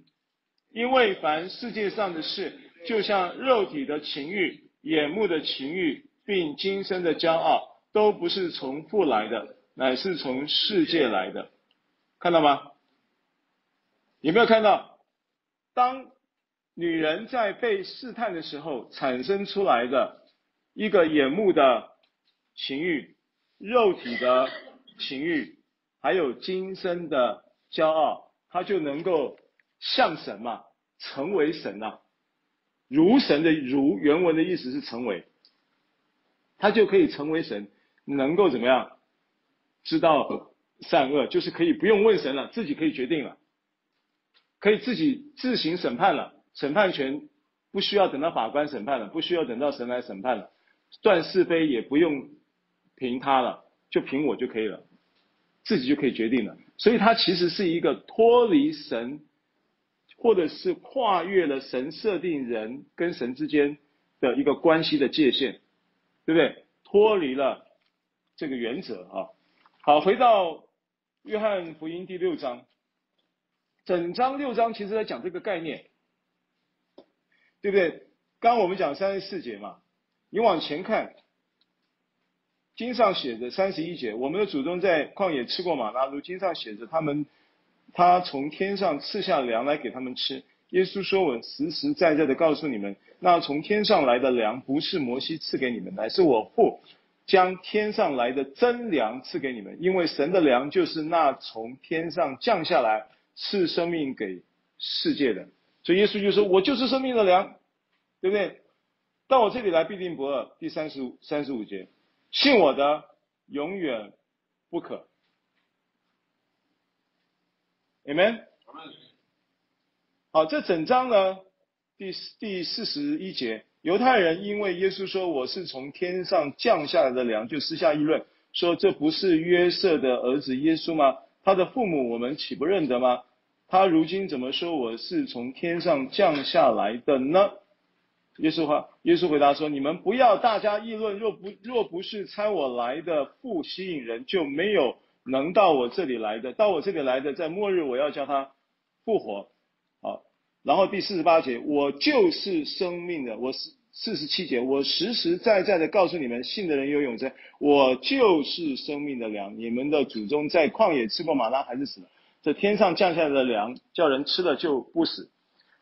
因为凡世界上的事，就像肉体的情欲、眼目的情欲，并今生的骄傲，都不是从父来的，乃是从世界来的。看到吗？有没有看到？当女人在被试探的时候，产生出来的一个眼目的情欲、肉体的情欲，还有今生的骄傲，他就能够。像神嘛，成为神呐、如神的如原文的意思是成为，他就可以成为神，能够怎么样？知道善恶，就是可以不用问神了，自己可以决定了，可以自己自行审判了，审判权不需要等到法官审判了，不需要等到神来审判了，断是非也不用凭他了，就凭我就可以了，自己就可以决定了，所以他其实是一个脱离神。或者是跨越了神设定人跟神之间的一个关系的界限，对不对？脱离了这个原则啊。好，回到约翰福音第六章，整章六章其实在讲这个概念，对不对？刚刚我们讲三十四节嘛，你往前看，经上写着三十一节，我们的祖宗在旷野吃过马拉，如经上写着他们。他从天上赐下粮来给他们吃。耶稣说：“我实实在在的告诉你们，那从天上来的粮不是摩西赐给你们，乃是我父将天上来的真粮赐给你们。因为神的粮就是那从天上降下来赐生命给世界的。所以耶稣就说：我就是生命的粮，对不对？到我这里来必定不饿。第三十五三十五节，信我的永远不渴。” Amen。好，这整章呢，第四第四十一节，犹太人因为耶稣说我是从天上降下来的粮，就私下议论，说这不是约瑟的儿子耶稣吗？他的父母我们岂不认得吗？他如今怎么说我是从天上降下来的呢？耶稣话，耶稣回答说：你们不要大家议论，若不若不是差我来的父吸引人，就没有。能到我这里来的，到我这里来的，在末日我要叫他复活。好，然后第四十八节，我就是生命的，我是四十七节，我实实在在的告诉你们，信的人有永生，我就是生命的粮。你们的祖宗在旷野吃过马拉，还是死了？这天上降下来的粮，叫人吃了就不死。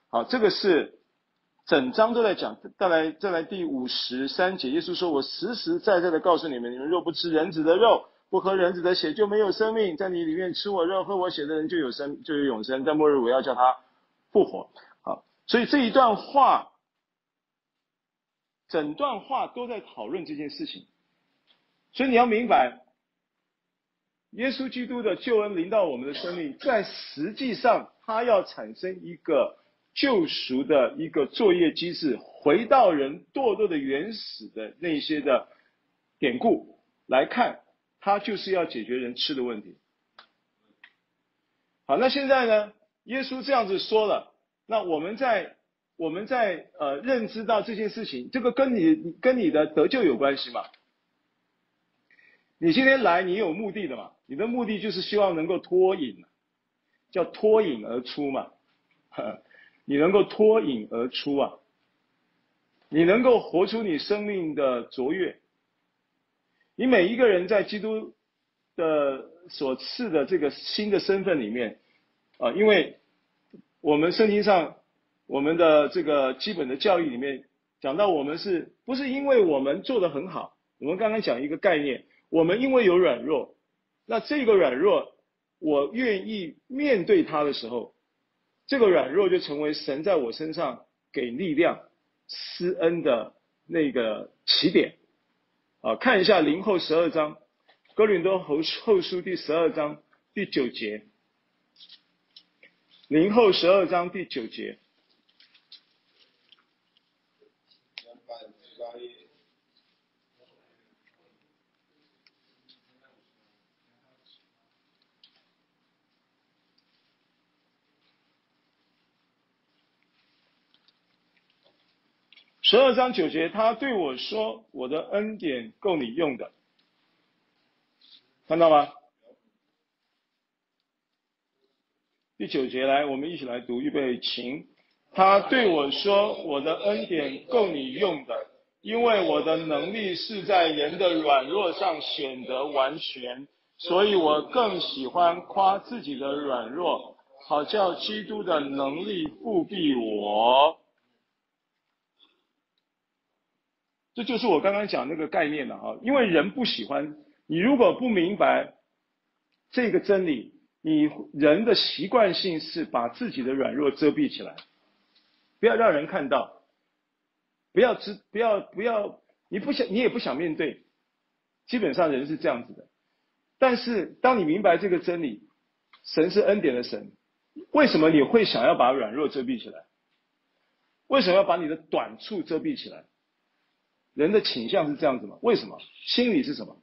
好，这个是整章都在讲。再来，再来第五十三节，耶稣说，我实实在在的告诉你们，你们若不吃人子的肉。不喝人子的血就没有生命，在你里面吃我肉、喝我血的人就有生，就有永生。在末日我要叫他复活。好，所以这一段话，整段话都在讨论这件事情。所以你要明白，耶稣基督的救恩临到我们的生命，在实际上他要产生一个救赎的一个作业机制，回到人堕落的原始的那些的典故来看，他就是要解决人吃的问题。好，那现在呢？耶稣这样子说了，那我们在我们在呃认知到这件事情，这个跟你跟你的得救有关系吗？你今天来，你有目的的嘛？你的目的就是希望能够脱颖，叫脱颖而出嘛。你能够脱颖而出啊，你能够活出你生命的卓越。你每一个人在基督的所赐的这个新的身份里面啊，因为我们圣经上我们的这个基本的教义里面讲到，我们是不是因为我们做得很好？我们刚刚讲一个概念。我们因为有软弱，那这个软弱，我愿意面对它的时候，这个软弱就成为神在我身上给力量、施恩的那个起点。啊，看一下林后十二章，哥林多后后书第十二章第九节，林后十二章第九节。十二章九节，他对我说：“我的恩典够你用的。”看到吗？第九节来，我们一起来读，预备，请。他对我说：“我的恩典够你用的，因为我的能力是在人的软弱上显得完全，所以我更喜欢夸自己的软弱，好叫基督的能力覆庇我。”这就是我刚刚讲那个概念了啊，因为人不喜欢你，如果不明白这个真理，你人的习惯性是把自己的软弱遮蔽起来，不要让人看到，不要知，不要不要，你不想，你也不想面对，基本上人是这样子的。但是当你明白这个真理，神是恩典的神，为什么你会想要把软弱遮蔽起来？为什么要把你的短处遮蔽起来？人的倾向是这样子吗？为什么？心理是什么？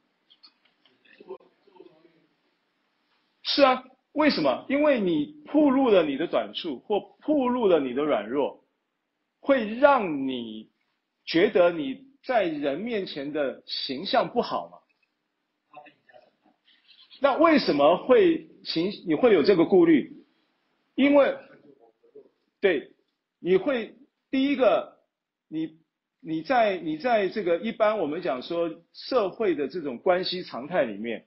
是啊，为什么？因为你暴露了你的短处，或暴露了你的软弱，会让你觉得你在人面前的形象不好嘛？那为什么会形？你会有这个顾虑？因为，对，你会第一个你。你在你在这个一般我们讲说社会的这种关系常态里面，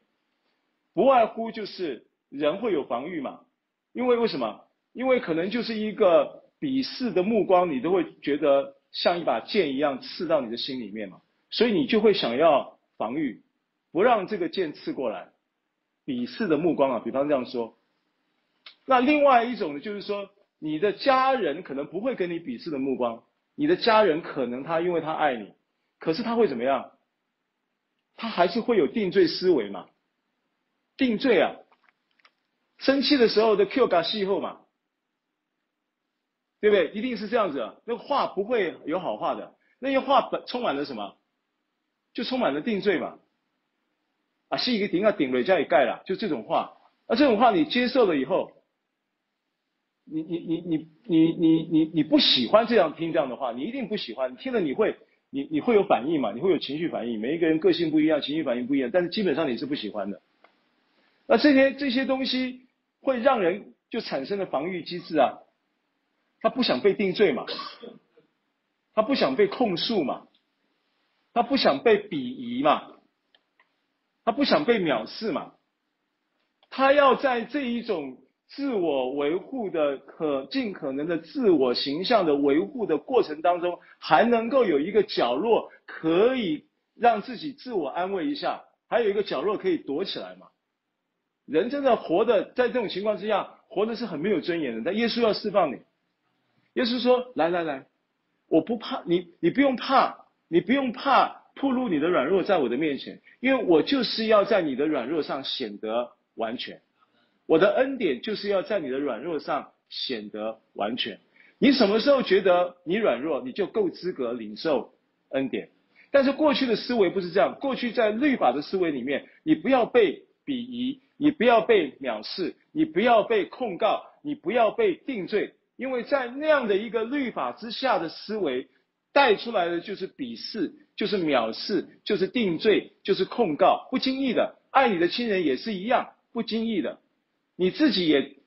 不外乎就是人会有防御嘛，因为为什么？因为可能就是一个鄙视的目光，你都会觉得像一把剑一样刺到你的心里面嘛，所以你就会想要防御，不让这个剑刺过来。鄙视的目光啊，比方这样说。那另外一种呢，就是说你的家人可能不会给你鄙视的目光。你的家人可能他因为他爱你，可是他会怎么样？他还是会有定罪思维嘛？定罪啊！生气的时候的 Q 嘎气候嘛，对不对？一定是这样子。那个话不会有好话的，那些话本充满了什么？就充满了定罪嘛。啊，是一个顶啊顶了加也盖了，就这种话。那这种话你接受了以后。你你你你你你你你不喜欢这样听这样的话，你一定不喜欢。听了你会你你会有反应嘛？你会有情绪反应。每一个人个性不一样，情绪反应不一样，但是基本上你是不喜欢的。那这些这些东西会让人就产生了防御机制啊。他不想被定罪嘛，他不想被控诉嘛，他不想被鄙夷嘛，他不想被藐视嘛，他要在这一种。自我维护的可尽可能的自我形象的维护的过程当中，还能够有一个角落可以让自己自我安慰一下，还有一个角落可以躲起来嘛？人真的活的在这种情况之下，活的是很没有尊严的。但耶稣要释放你，耶稣说：来来来，我不怕你，你不用怕，你不用怕暴露你的软弱在我的面前，因为我就是要在你的软弱上显得完全。我的恩典就是要在你的软弱上显得完全。你什么时候觉得你软弱，你就够资格领受恩典。但是过去的思维不是这样，过去在律法的思维里面，你不要被鄙夷，你不要被藐视，你不要被控告，你不要被定罪，因为在那样的一个律法之下的思维，带出来的就是鄙视，就是藐视，就是定罪，就是控告，不经意的，爱你的亲人也是一样，不经意的。你自己也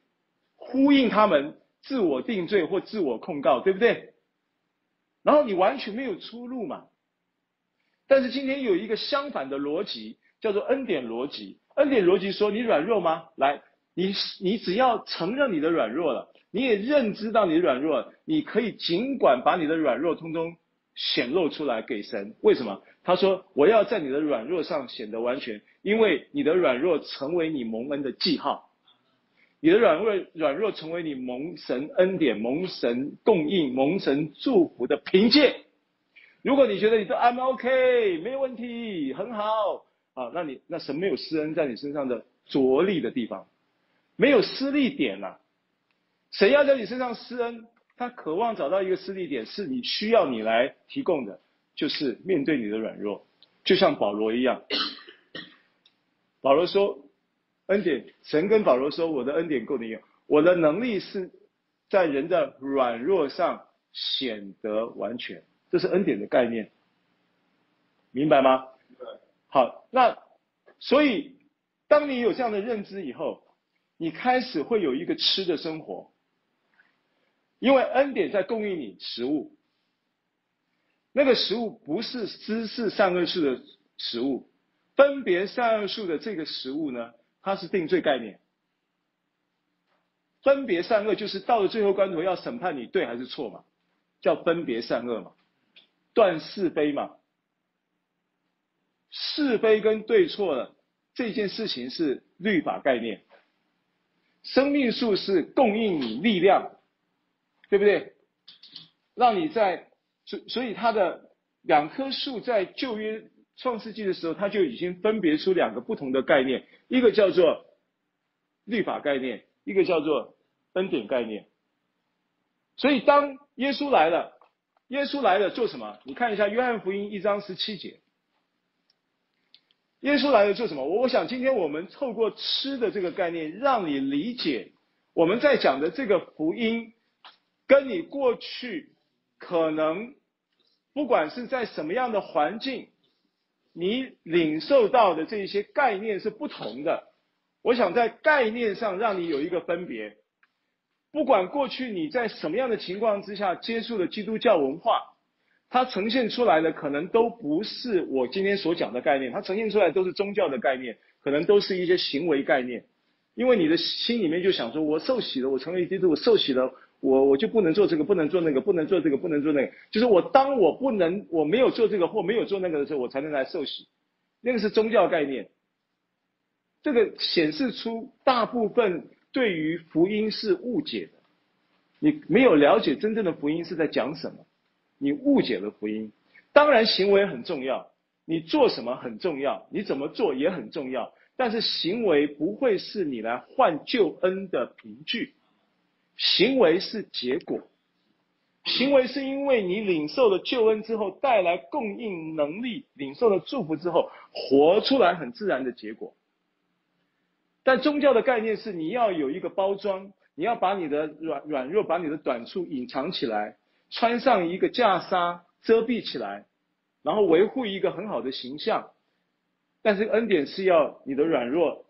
呼应他们自我定罪或自我控告，对不对？然后你完全没有出路嘛。但是今天有一个相反的逻辑，叫做恩典逻辑。恩典逻辑说：你软弱吗？来，你你只要承认你的软弱了，你也认知到你的软弱，你可以尽管把你的软弱通通显露出来给神。为什么？他说：我要在你的软弱上显得完全，因为你的软弱成为你蒙恩的记号。你的软弱，软弱成为你蒙神恩典、蒙神供应、蒙神祝福的凭借。如果你觉得你都 I'm OK，没有问题，很好啊，那你那神没有施恩在你身上的着力的地方，没有施力点呐。神要在你身上施恩，他渴望找到一个施力点，是你需要你来提供的，就是面对你的软弱，就像保罗一样。保罗说。恩典，神跟保罗说：“我的恩典够你用，我的能力是在人的软弱上显得完全。”这是恩典的概念，明白吗？对。好，那所以当你有这样的认知以后，你开始会有一个吃的生活，因为恩典在供应你食物。那个食物不是知识善恶树的食物，分别善恶树的这个食物呢？它是定罪概念，分别善恶就是到了最后关头要审判你对还是错嘛，叫分别善恶嘛，断是非嘛，是非跟对错的这件事情是律法概念，生命树是供应你力量，对不对？让你在所所以它的两棵树在旧约。创世纪的时候，他就已经分别出两个不同的概念，一个叫做律法概念，一个叫做恩典概念。所以当耶稣来了，耶稣来了做什么？你看一下约翰福音一章十七节，耶稣来了做什么？我我想今天我们透过吃的这个概念，让你理解我们在讲的这个福音，跟你过去可能不管是在什么样的环境。你领受到的这些概念是不同的，我想在概念上让你有一个分别。不管过去你在什么样的情况之下接触的基督教文化，它呈现出来的可能都不是我今天所讲的概念，它呈现出来都是宗教的概念，可能都是一些行为概念。因为你的心里面就想说，我受洗了，我成为基督，我受洗了。我我就不能做这个，不能做那个，不能做这个，不能做那个。就是我当我不能，我没有做这个或没有做那个的时候，我才能来受洗。那个是宗教概念。这个显示出大部分对于福音是误解的。你没有了解真正的福音是在讲什么，你误解了福音。当然行为很重要，你做什么很重要，你怎么做也很重要。但是行为不会是你来换救恩的凭据。行为是结果，行为是因为你领受了救恩之后带来供应能力，领受了祝福之后活出来很自然的结果。但宗教的概念是你要有一个包装，你要把你的软软弱、把你的短处隐藏起来，穿上一个袈裟遮蔽起来，然后维护一个很好的形象。但是恩典是要你的软弱，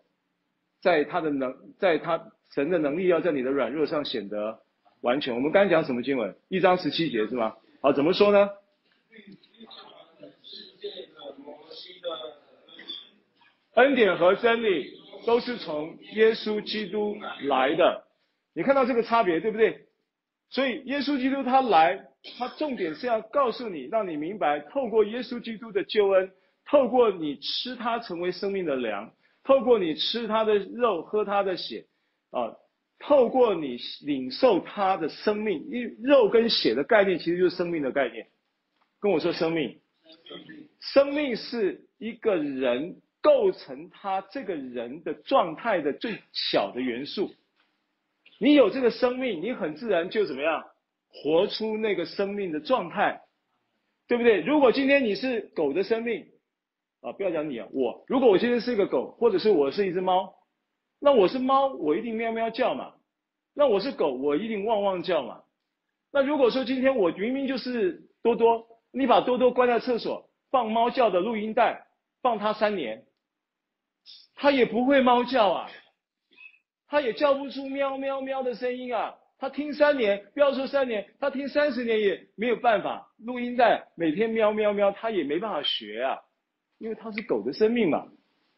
在他的能，在他。神的能力要在你的软弱上显得完全。我们刚讲什么经文？一章十七节是吗？好，怎么说呢？恩典和真理都是从耶稣基督来的。你看到这个差别，对不对？所以耶稣基督他来，他重点是要告诉你，让你明白，透过耶稣基督的救恩，透过你吃他成为生命的粮，透过你吃他的肉，喝他的血。啊，透过你领受他的生命，因为肉跟血的概念其实就是生命的概念。跟我说生命，生命是一个人构成他这个人的状态的最小的元素。你有这个生命，你很自然就怎么样，活出那个生命的状态，对不对？如果今天你是狗的生命，啊，不要讲你啊，我，如果我今天是一个狗，或者是我是一只猫，那我是猫，我一定喵喵叫嘛。那我是狗，我一定汪汪叫嘛。那如果说今天我明明就是多多，你把多多关在厕所，放猫叫的录音带，放它三年，它也不会猫叫啊，它也叫不出喵喵喵的声音啊。它听三年，不要说三年，它听三十年也没有办法。录音带每天喵喵喵，它也没办法学啊，因为它是狗的生命嘛。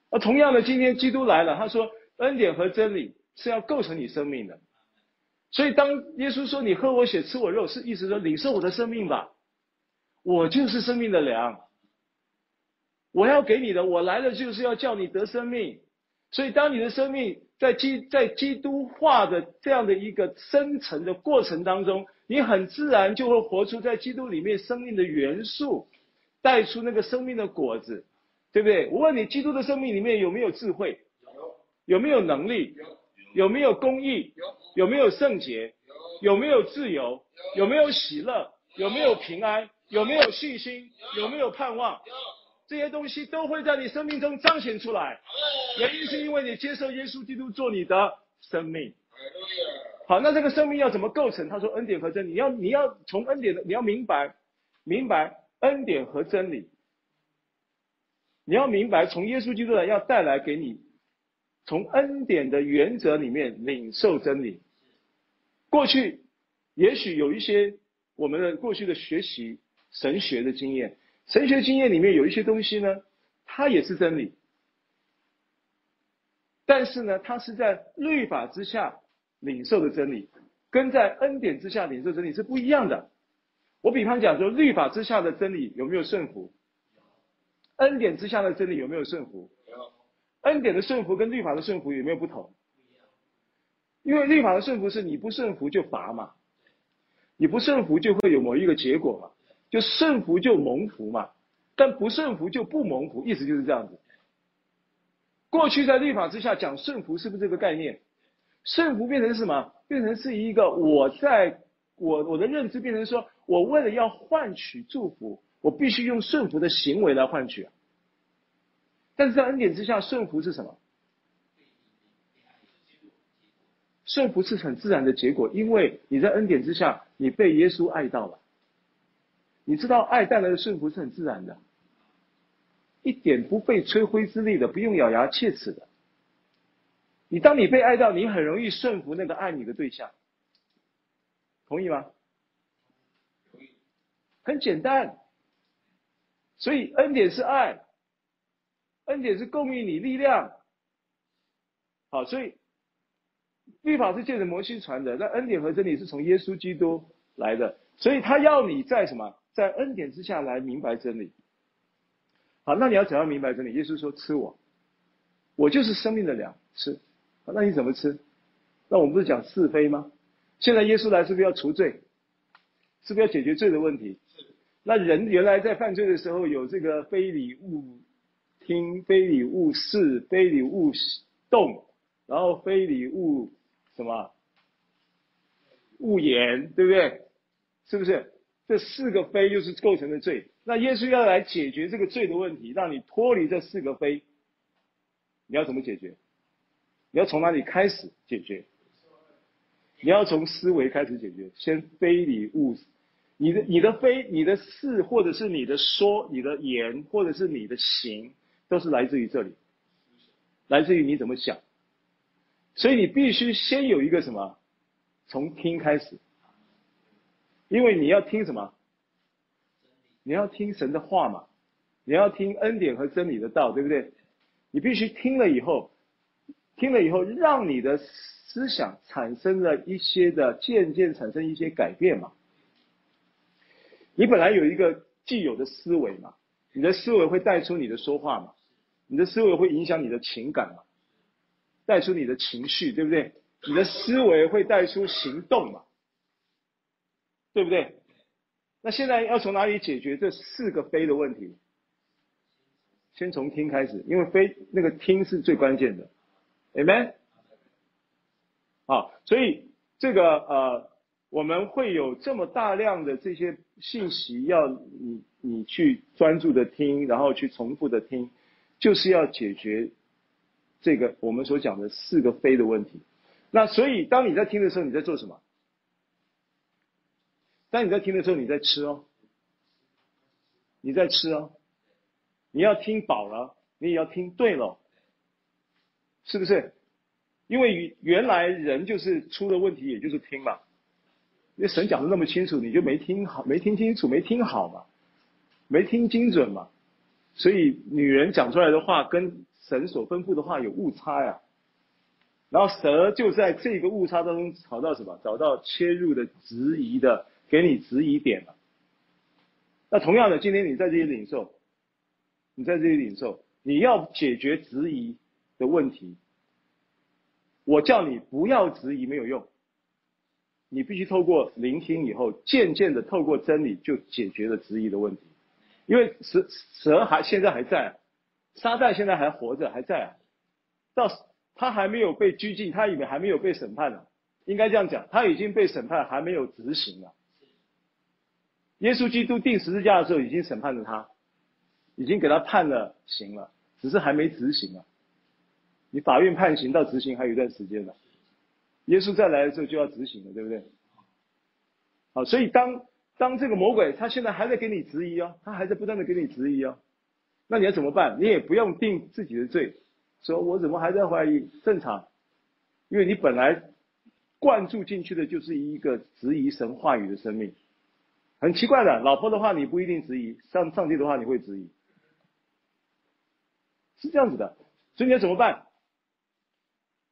而同样的，今天基督来了，他说恩典和真理是要构成你生命的。所以，当耶稣说“你喝我血，吃我肉”，是意思说领受我的生命吧，我就是生命的粮。我要给你的，我来了就是要叫你得生命。所以，当你的生命在基在基督化的这样的一个生成的过程当中，你很自然就会活出在基督里面生命的元素，带出那个生命的果子，对不对？我问你，基督的生命里面有没有智慧？有，没有能力？有。没有公义？有。没有圣洁？有。没有自由？有。有没有喜乐？有没有平安？有没有信心？有没有盼望？这些东西都会在你生命中彰显出来。原因是因为你接受耶稣基督做你的生命。好，那这个生命要怎么构成？他说恩典和真理，你要你要从恩典的，你要明白明白恩典和真理。你要明白从耶稣基督来要带来给你。从恩典的原则里面领受真理。过去也许有一些我们的过去的学习神学的经验，神学经验里面有一些东西呢，它也是真理。但是呢，它是在律法之下领受的真理，跟在恩典之下领受真理是不一样的。我比方讲说，律法之下的真理有没有顺服？恩典之下的真理有没有顺服？恩典的顺服跟律法的顺服有没有不同？因为律法的顺服是你不顺服就罚嘛，你不顺服就会有某一个结果嘛，就顺服就蒙福嘛，但不顺服就不蒙福，意思就是这样子。过去在律法之下讲顺服是不是这个概念？顺服变成什么？变成是一个我在我我的认知变成说我为了要换取祝福，我必须用顺服的行为来换取。但是在恩典之下，顺服是什么？顺服是很自然的结果，因为你在恩典之下，你被耶稣爱到了。你知道爱带来的顺服是很自然的，一点不费吹灰之力的，不用咬牙切齿的。你当你被爱到，你很容易顺服那个爱你的对象，同意吗？很简单，所以恩典是爱。恩典是供应你力量，好，所以律法是借着摩西传的，那恩典和真理是从耶稣基督来的，所以他要你在什么，在恩典之下来明白真理。好，那你要怎样明白真理？耶稣说：“吃我，我就是生命的粮，吃。”，那你怎么吃？那我们不是讲是非吗？现在耶稣来是不是要除罪？是不是要解决罪的问题？那人原来在犯罪的时候有这个非礼勿。听非礼勿视，非礼勿动，然后非礼勿什么？勿言，对不对？是不是？这四个非就是构成的罪。那耶稣要来解决这个罪的问题，让你脱离这四个非，你要怎么解决？你要从哪里开始解决？你要从思维开始解决。先非礼勿，你的你的非，你的事，或者是你的说，你的言，或者是你的行。都是来自于这里，来自于你怎么想，所以你必须先有一个什么，从听开始，因为你要听什么？你要听神的话嘛，你要听恩典和真理的道，对不对？你必须听了以后，听了以后，让你的思想产生了一些的渐渐产生一些改变嘛。你本来有一个既有的思维嘛，你的思维会带出你的说话嘛。你的思维会影响你的情感嘛，带出你的情绪，对不对？你的思维会带出行动嘛，对不对？那现在要从哪里解决这四个非的问题？先从听开始，因为非那个听是最关键的，Amen。好，所以这个呃，我们会有这么大量的这些信息要你你去专注的听，然后去重复的听，就是要解决这个我们所讲的四个非的问题。那所以当你在听的时候，你在做什么？当你在听的时候，你在吃哦，你在吃哦，你要听饱了，你也要听对了，是不是？因为原来人就是出了问题，也就是听嘛。因为神讲的那么清楚，你就没听好，没听清楚，没听好嘛，没听精准嘛。所以女人讲出来的话跟神所吩咐的话有误差呀。然后蛇就在这个误差当中找到什么？找到切入的质疑的。给你质疑点了。那同样的，今天你在这里领受，你在这里领受，你要解决质疑的问题。我叫你不要质疑没有用，你必须透过聆听以后，渐渐的透过真理就解决了质疑的问题。因为蛇蛇还现在还在，撒旦现在还活着还在啊，到他还没有被拘禁，他以为还没有被审判呢，应该这样讲，他已经被审判，还没有执行了。耶稣基督钉十字架的时候，已经审判了他，已经给他判了刑了，只是还没执行啊。你法院判刑到执行还有一段时间呢。耶稣再来的时候就要执行了，对不对？好，所以当当这个魔鬼他现在还在给你质疑哦，他还在不断的给你质疑哦，那你要怎么办？你也不用定自己的罪，说我怎么还在怀疑？正常，因为你本来灌注进去的就是一个质疑神话语的生命。很奇怪的，老婆的话你不一定质疑，上上帝的话你会质疑，是这样子的，所以你要怎么办？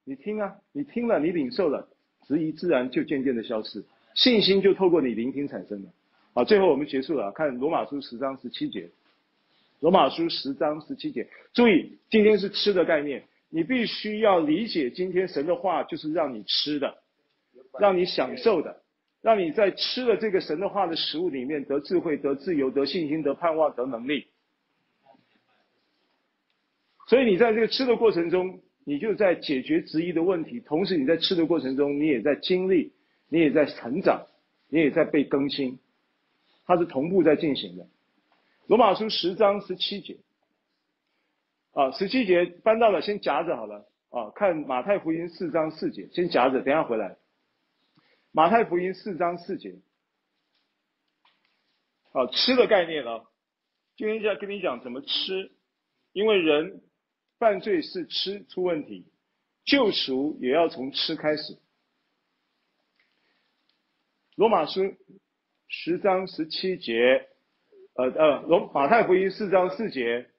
你听啊，你听了，你领受了，质疑自然就渐渐的消失，信心就透过你聆听产生的。好，最后我们结束了，看罗马书十章十七节，罗马书十章十七节，注意今天是吃的概念，你必须要理解今天神的话就是让你吃的，让你享受的。让你在吃了这个神的话的食物里面得智慧、得自由、得信心、得盼望、得能力。所以你在这个吃的过程中，你就在解决质疑的问题，同时你在吃的过程中，你也在经历，你也在成长，你也在被更新，它是同步在进行的。罗马书十章十七节，啊，十七节翻到了，先夹着好了，啊，看马太福音四章四节，先夹着，等下回来。马太福音四章四节，啊，吃的概念啊，今天就要跟你讲怎么吃，因为人犯罪是吃出问题，救赎也要从吃开始。罗马书十章十七节，呃呃，罗马太福音四章四节，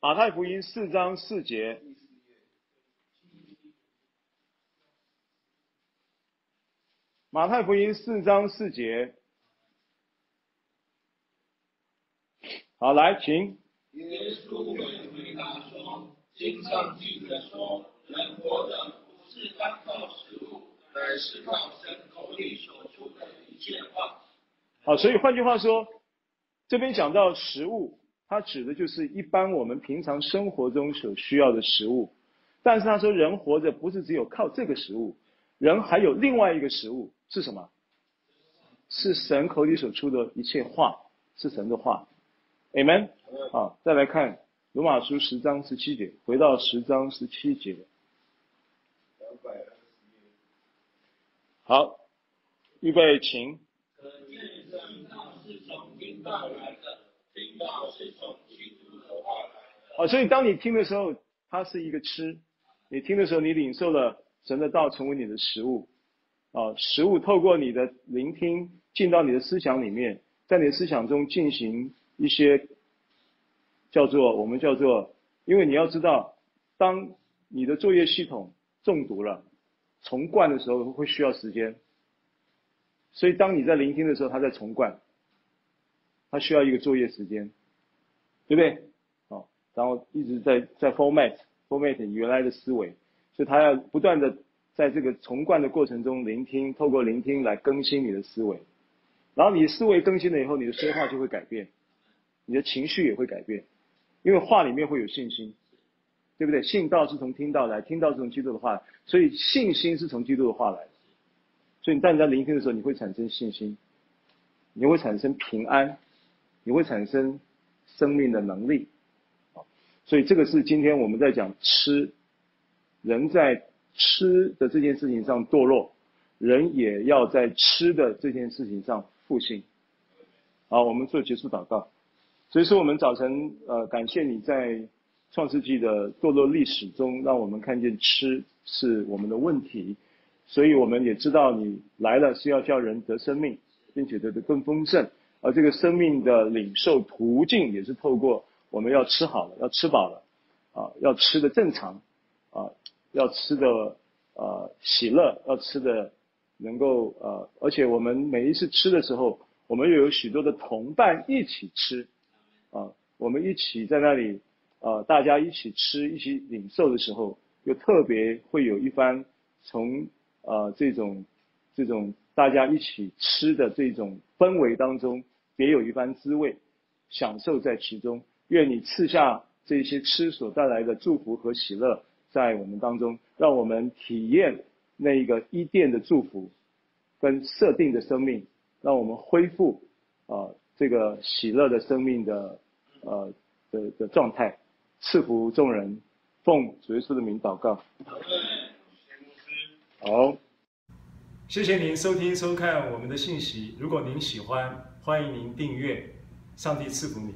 马太福音四章四节。马太福音四章四节，好，来，请。耶稣回答说：“经上记着说，人活着不是单靠食”好，所以换句话说，这边讲到食物，它指的就是一般我们平常生活中所需要的食物。但是他说，人活着不是只有靠这个食物，人还有另外一个食物。是什么？是神口里所出的一切话，是神的话，Amen。好，再来看罗马书十章十七节，回到十章十七节。好，预备，请。可见真道是从听道来的，听道是从基督的话来的。好，所以当你听的时候，它是一个吃；你听的时候，你领受了神的道，成为你的食物。啊，食物透过你的聆听进到你的思想里面，在你的思想中进行一些叫做我们叫做，因为你要知道，当你的作业系统中毒了，重灌的时候会需要时间，所以当你在聆听的时候，他在重灌，他需要一个作业时间，对不对？好，然后一直在在 format format 原来的思维，所以他要不断的。在这个重灌的过程中，聆听，透过聆听来更新你的思维。然后你思维更新了以后，你的说话就会改变，你的情绪也会改变，因为话里面会有信心，对不对？信道是从听道来，听道是从基督的话，所以信心是从基督的话来。所以你当你在聆听的时候，你会产生信心，你会产生平安，你会产生生命的能力。所以这个是今天我们在讲吃，人在吃的这件事情上堕落，人也要在吃的这件事情上复兴。好，我们做结束祷告。所以说，我们早晨呃，感谢你在创世纪的堕落历史中，让我们看见吃是我们的问题。所以我们也知道你来了是要叫人得生命，并且得的更丰盛。而这个生命的领受途径也是透过。我们要吃好了，要吃饱了，啊，要吃的正常，啊，要吃的呃喜乐，要吃的能够呃，而且我们每一次吃的时候，我们又有许多的同伴一起吃，啊，我们一起在那里，呃，大家一起吃，一起领受的时候，又特别会有一番从呃这种这种大家一起吃的这种氛围当中，别有一番滋味，享受在其中。愿你赐下这些吃所带来的祝福和喜乐在我们当中，让我们体验那一个伊甸的祝福跟设定的生命，让我们恢复啊、呃、这个喜乐的生命的呃的的状态，赐福众人，奉主耶稣的名祷告。好，谢谢您收听收看我们的信息。如果您喜欢，欢迎您订阅。上帝赐福你。